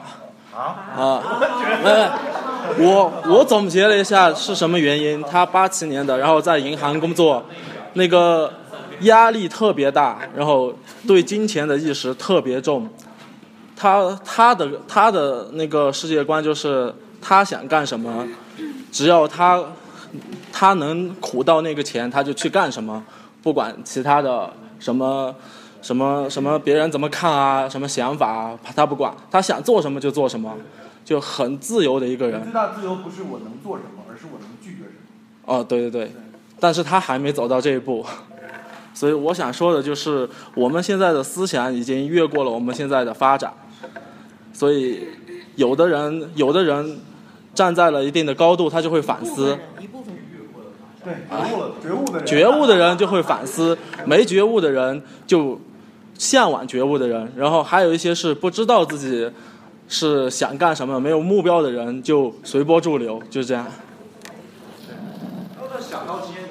啊？
啊，没没，我我总结了一下是什么原因。他八七年的，然后在银行工作，那个压力特别大，然后对金钱的意识特别重。他他的他的那个世界观就是他想干什么，只要他他能苦到那个钱，他就去干什么，不管其他的什么。什么什么别人怎么看啊，什么想法啊，他不管，他想做什么就做什么，就很自由的一个人。
最大自由不是我能做什么，而是我能拒绝什么。
哦，对对对，但是他还没走到这一步，所以我想说的就是，我们现在的思想已经越过了我们现在的发展，所以有的人有的人站在了一定的高度，他就会反思，
对，觉悟了，觉悟的人，
觉悟的人就会反思，没觉悟的人就向往觉悟的人，然后还有一些是不知道自己是想干什么、没有目标的人，就随波逐流，就是这样。
然后再想到今天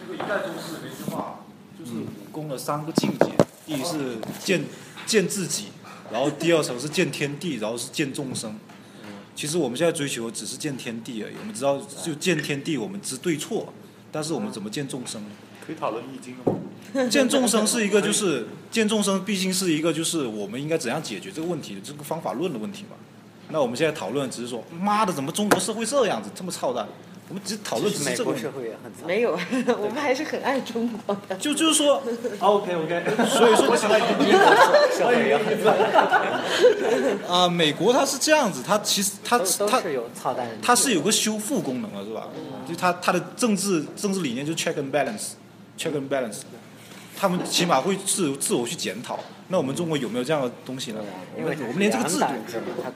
这个一代宗师的一句话，就是武功的三个境界，第一是见见自己，然后第二层是见天地，然后是见众生。其实我们现在追求只是见天地而已，我们知道就见天地，我们知对错，但是我们怎么见众生呢？
可以讨论易经了吗？
见众生是一个，就是见众生，毕竟是一个，就是我们应该怎样解决这个问题的这个方法论的问题嘛。那我们现在讨论只是说，妈的，怎么中国社会这样子，这么操蛋？我们只是讨论只是这个问题。
没有，我们还是很爱中国的。
就 就是说，
OK OK，
所以说
我喜欢你
社会也很
啊、美国它是这样子，它其实它它
都是有操蛋。
它是有个修复功能的，是吧？就它它的政治政治理念就是 check and balance，check and balance，他们起码会自自我去检讨。那我们中国有没有这样的东西呢？我们我们连这个制度，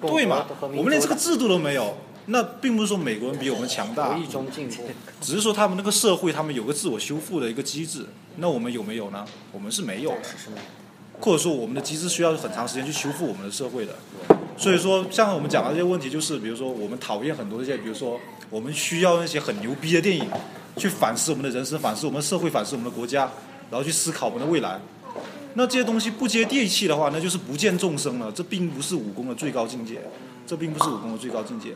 对嘛？我们连这个制度都没有。那并不是说美国人比我们强大，
无意中进步，
只是说他们那个社会，他们有个自我修复的一个机制。那我们有没有呢？我们是没有的，或者说我们的机制需要很长时间去修复我们的社会的。所以说，像我们讲的这些问题，就是比如说我们讨厌很多一些，比如说我们需要那些很牛逼的电影，去反思我们的人生，反思我们的社会，反思我们的国家，然后去思考我们的未来。那这些东西不接地气的话，那就是不见众生了。这并不是武功的最高境界，这并不是武功的最高境界。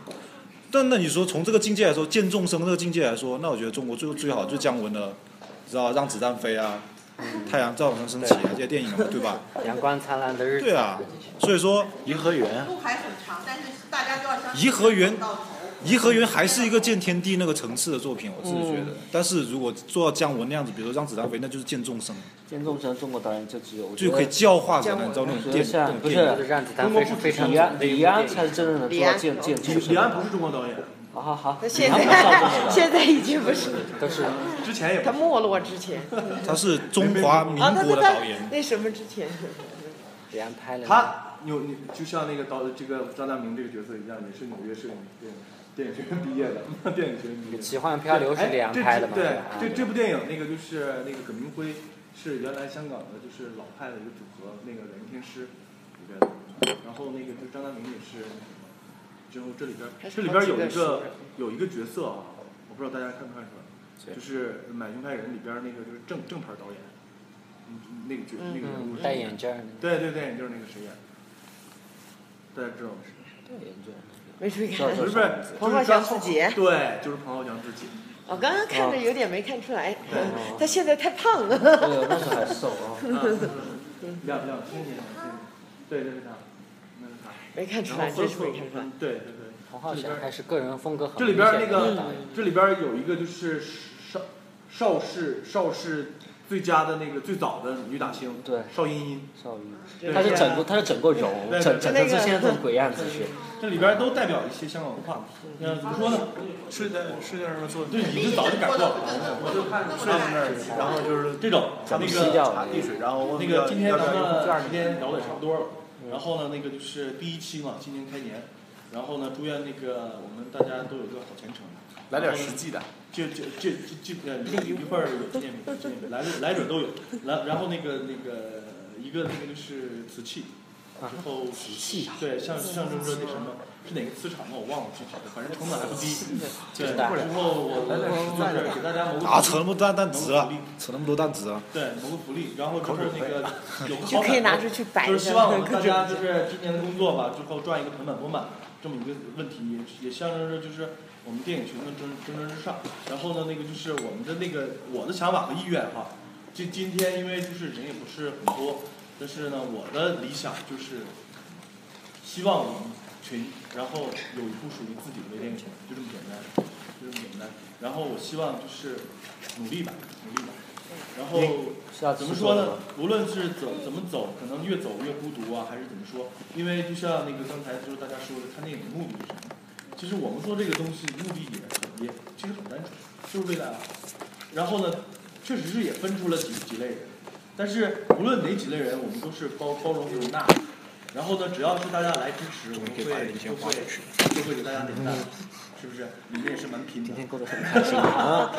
但那你说从这个境界来说，见众生这个境界来说，那我觉得中国最最好就是姜文的，知道让子弹飞啊，太阳照常升起啊这些电影嘛，对吧？
阳光灿烂的日子。
对啊，所以说
颐和园，
路还很长，但是大家都要相信
颐和园。颐和园还是一个见天地那个层次的作品，我自己觉得。但是如果做到姜文那样子，比如说让子弹飞，那就是见众生，
见众生，中国导演就只有
就可以教化咱们，你知道那种电
像不是
让子弹飞是非常
李安，李安才是真正的做到见见众生。
李安不是中国导演，
好好好，
他现在现在已经不是，
但是
之前也
他没落之前。
他是中华民国的导演。
那什么之前？
李安拍了
他有你就像那个导这个张大明这个角色一样，也是纽约摄影电影电影学院毕业的，电影学院毕业的。
奇幻漂流是李安
哎
拍的对吧？
对，这这部电影那个就是那个葛明辉是原来香港的就是老派的一个组合，那个人天师里边的，然后那个就张大明也是，之后这里边这里边有一个有一个角色啊，我不知道大家看没看出来，就是《买凶拍人》里边那个就是正正牌导演，嗯，那个角那个人物
戴眼镜
对对对，就是那个谁演的，大家知道是谁？
戴眼镜儿
没注意看。
不是不是，
彭浩翔自己。
对，就是彭浩翔自己。
我刚刚看着有点没看出来，他现在太胖了。
对，那时候还瘦啊。
两两千年，对对对，他，那是他。
没看出来，真是没看出来。
对对对，
彭浩翔还是个人风格很
这里边那个这里边有一个就是邵邵氏邵氏最佳的那个最早的女打星，
对，
邵音音。
邵茵
对
她是整个她是整个容，
对
整整成现在这种鬼样子去。
这里边都代表一些香港文化。嗯，怎么说呢？睡在睡在那儿做，对，你就早就改过了。我就看睡在那儿，然后就是这种，那个
茶递水，然后
那个今天咱们
第二
时间聊的也差不多了，然后呢，那个就是第一期嘛，今年开年，然后呢，祝愿那个我们大家都有个好前程。
来点实际的。
就就就就就呃一一份儿有纪念品，纪念品来来者都有，来然后那个那个一个那个就是瓷器，之后瓷器对象象征着那什么。是哪个磁场呢？我忘了具体的，反正成本还不低。对，之后我就是给大家谋个
啊，扯那么多蛋值啊，扯那么多蛋子啊。
对，谋个福利，然后就是那个有 个
就可以拿出去摆
就是希望我们大家就是今年的工作吧，之后赚一个盆满钵满这么一个问题，也也象征着就是我们电影群的蒸蒸蒸日上。然后呢，那个就是我们的那个我的想法和意愿哈，今今天因为就是人也不是很多，但是呢，我的理想就是希望我们群，然后有一部属于自己的微电影，就这么简单，就这么简单。然后我希望就是努力吧，努力吧。然后怎么说呢？无论是走怎么走，可能越走越孤独啊，还是怎么说？因为就像那个刚才就是大家说的，看电影的目的是什么？其实我们做这个东西目的也也其实很单纯，就是为了。然后呢，确实是也分出了几几类人，但是无论哪几类人，我们都是包包容容纳。然后呢，只要是大家来支持，我们会就会就会给大家点赞，是不是？里面也是蛮拼的。今天
过得很开心啊，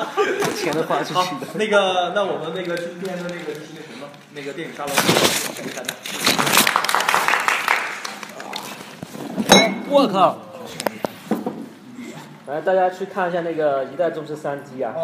钱都花出去
好
了。，
那个，那我们那个今天的那个就是那什么，那个电影沙龙，给大家。
我靠！来，大家去看一下那个《一代宗师》三 D 啊。